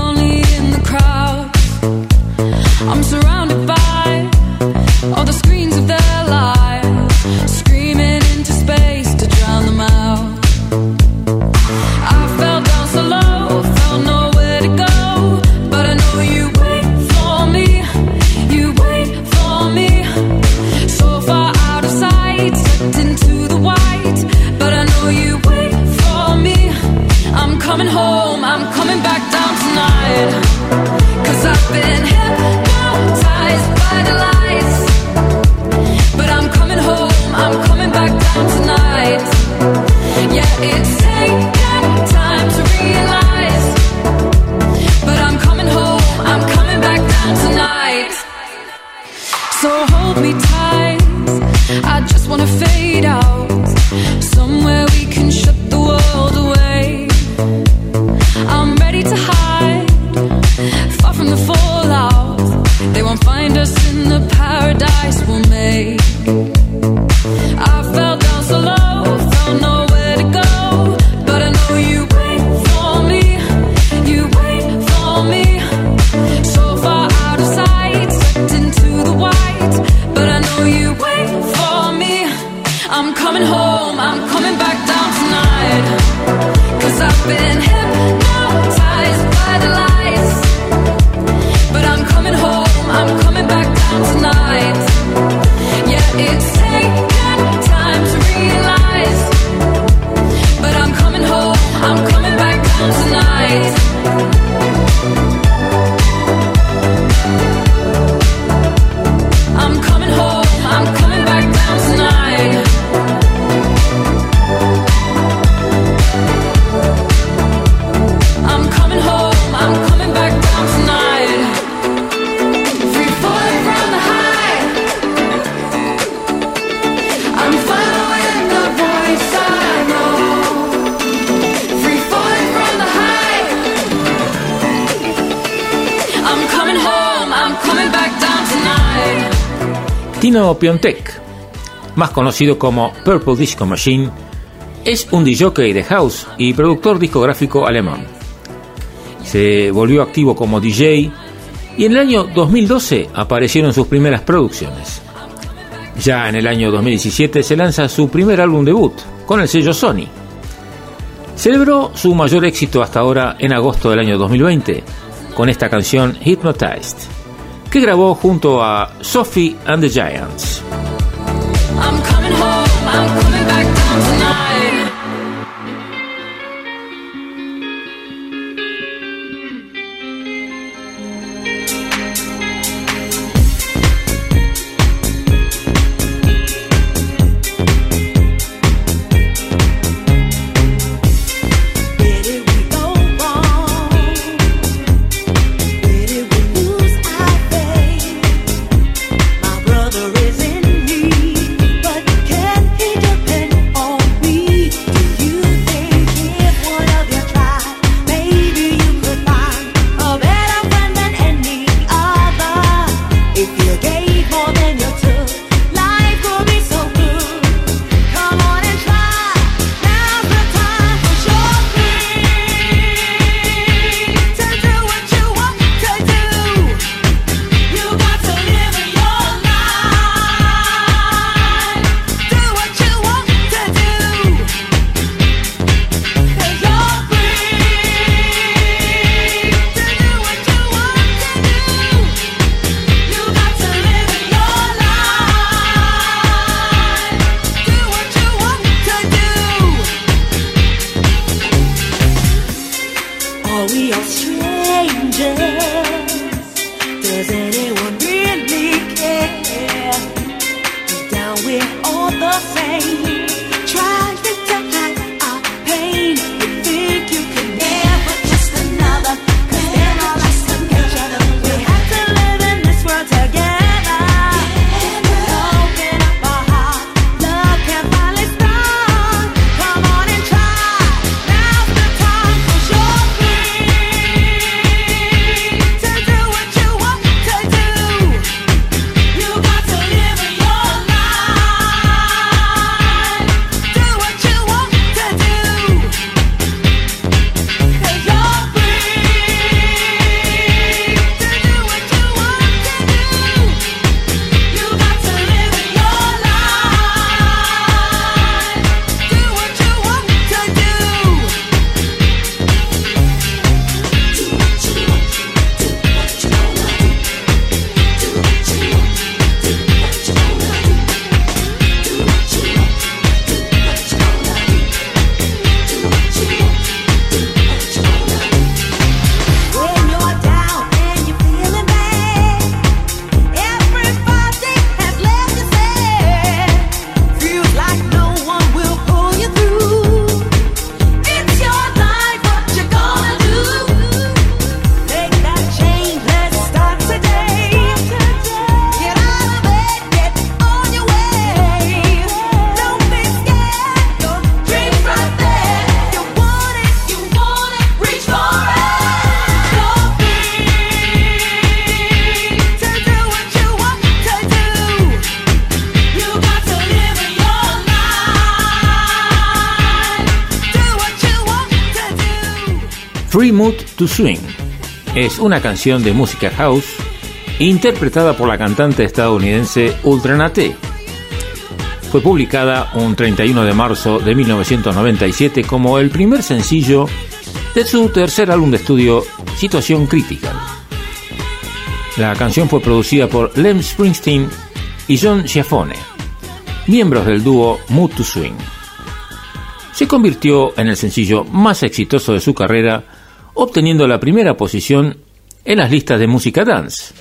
Piontek, más conocido como Purple Disco Machine, es un DJ de house y productor discográfico alemán. Se volvió activo como DJ y en el año 2012 aparecieron sus primeras producciones. Ya en el año 2017 se lanza su primer álbum debut con el sello Sony. Celebró su mayor éxito hasta ahora en agosto del año 2020 con esta canción Hypnotized, que grabó junto a Sophie and the Giants. Coming home, I'm una canción de música house interpretada por la cantante estadounidense Ultranate. Fue publicada un 31 de marzo de 1997 como el primer sencillo de su tercer álbum de estudio Situación Critical. La canción fue producida por Lem Springsteen y John Schiaffone, miembros del dúo Mood to Swing. Se convirtió en el sencillo más exitoso de su carrera, obteniendo la primera posición en las listas de música dance.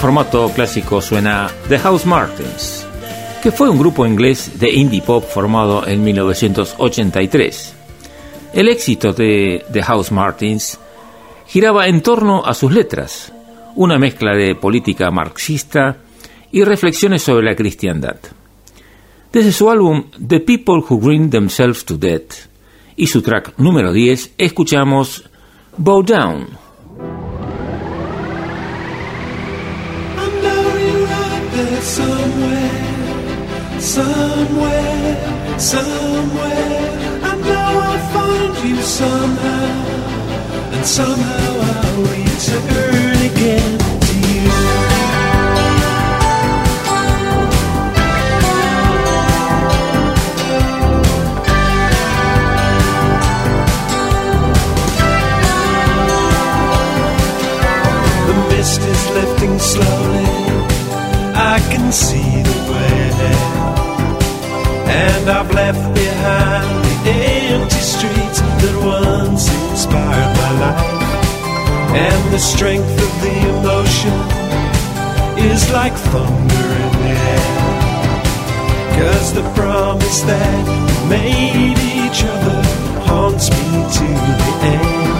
Formato clásico suena The House Martins, que fue un grupo inglés de indie pop formado en 1983. El éxito de The House Martins giraba en torno a sus letras, una mezcla de política marxista y reflexiones sobre la cristiandad. Desde su álbum The People Who Bring Themselves to Death y su track número 10, escuchamos Bow Down. Somewhere, somewhere, somewhere. I know I'll find you somehow, and somehow I'll return again to you. The mist is lifting slowly. I can see the way. And I've left behind the empty streets that once inspired my life. And the strength of the emotion is like thunder in the air. Cause the promise that we made each other haunts me to the end.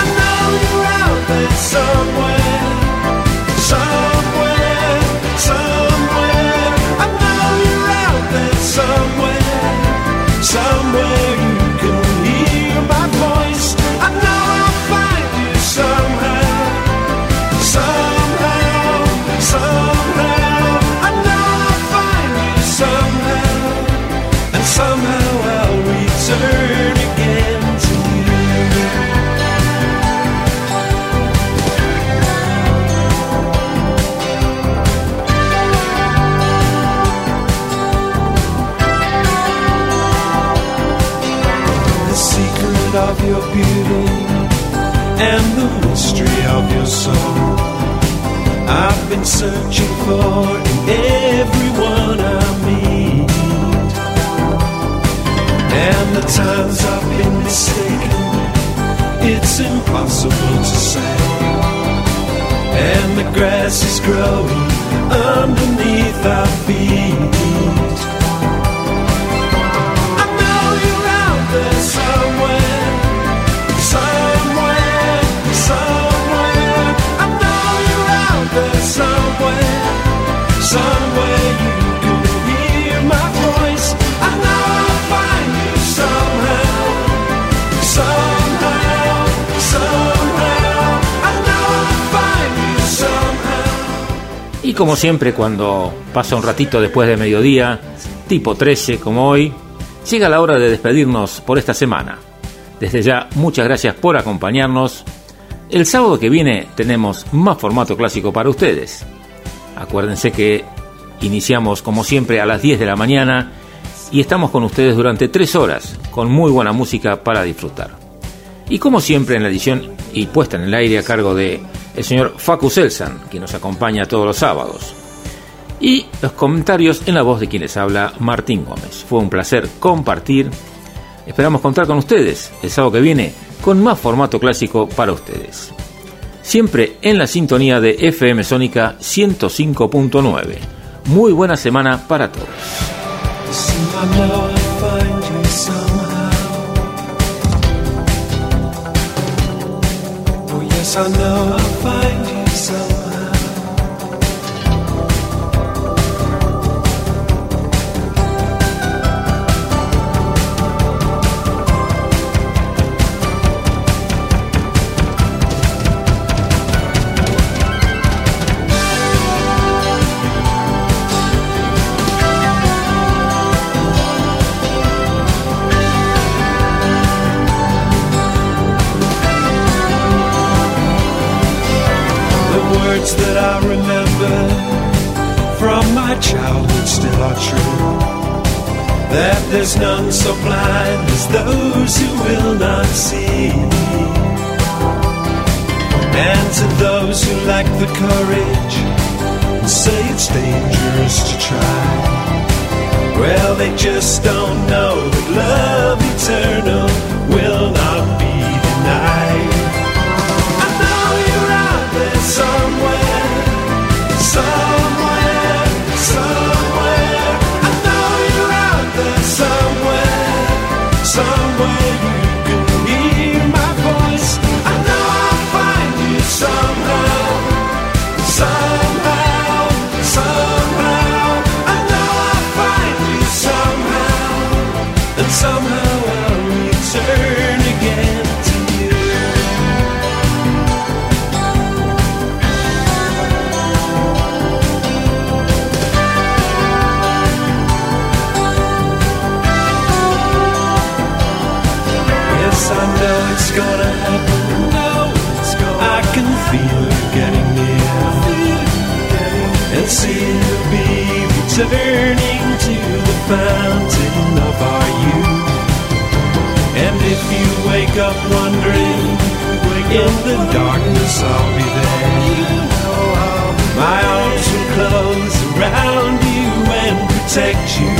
I know you're out there somewhere, your beauty and the mystery of your soul. I've been searching for in everyone I meet, and the times I've been mistaken, it's impossible to say. And the grass is growing underneath como siempre, cuando pasa un ratito después de mediodía, tipo 13 como hoy, llega la hora de despedirnos por esta semana. Desde ya, muchas gracias por acompañarnos. El sábado que viene tenemos más formato clásico para ustedes. Acuérdense que iniciamos como siempre a las 10 de la mañana y estamos con ustedes durante 3 horas con muy buena música para disfrutar. Y como siempre en la edición y puesta en el aire a cargo de el señor Facu Selsan, que nos acompaña todos los sábados. Y los comentarios en la voz de quienes habla Martín Gómez. Fue un placer compartir. Esperamos contar con ustedes el sábado que viene con más formato clásico para ustedes. Siempre en la sintonía de FM Sónica 105.9. Muy buena semana para todos. I know I'll find there's none so blind as those who will not see. And to those who lack the courage and say it's dangerous to try. Well, they just don't know that love eternal will not bee returning to the fountain of our youth. And if you wake up wondering, in the darkness I'll be there. My arms will close around you and protect you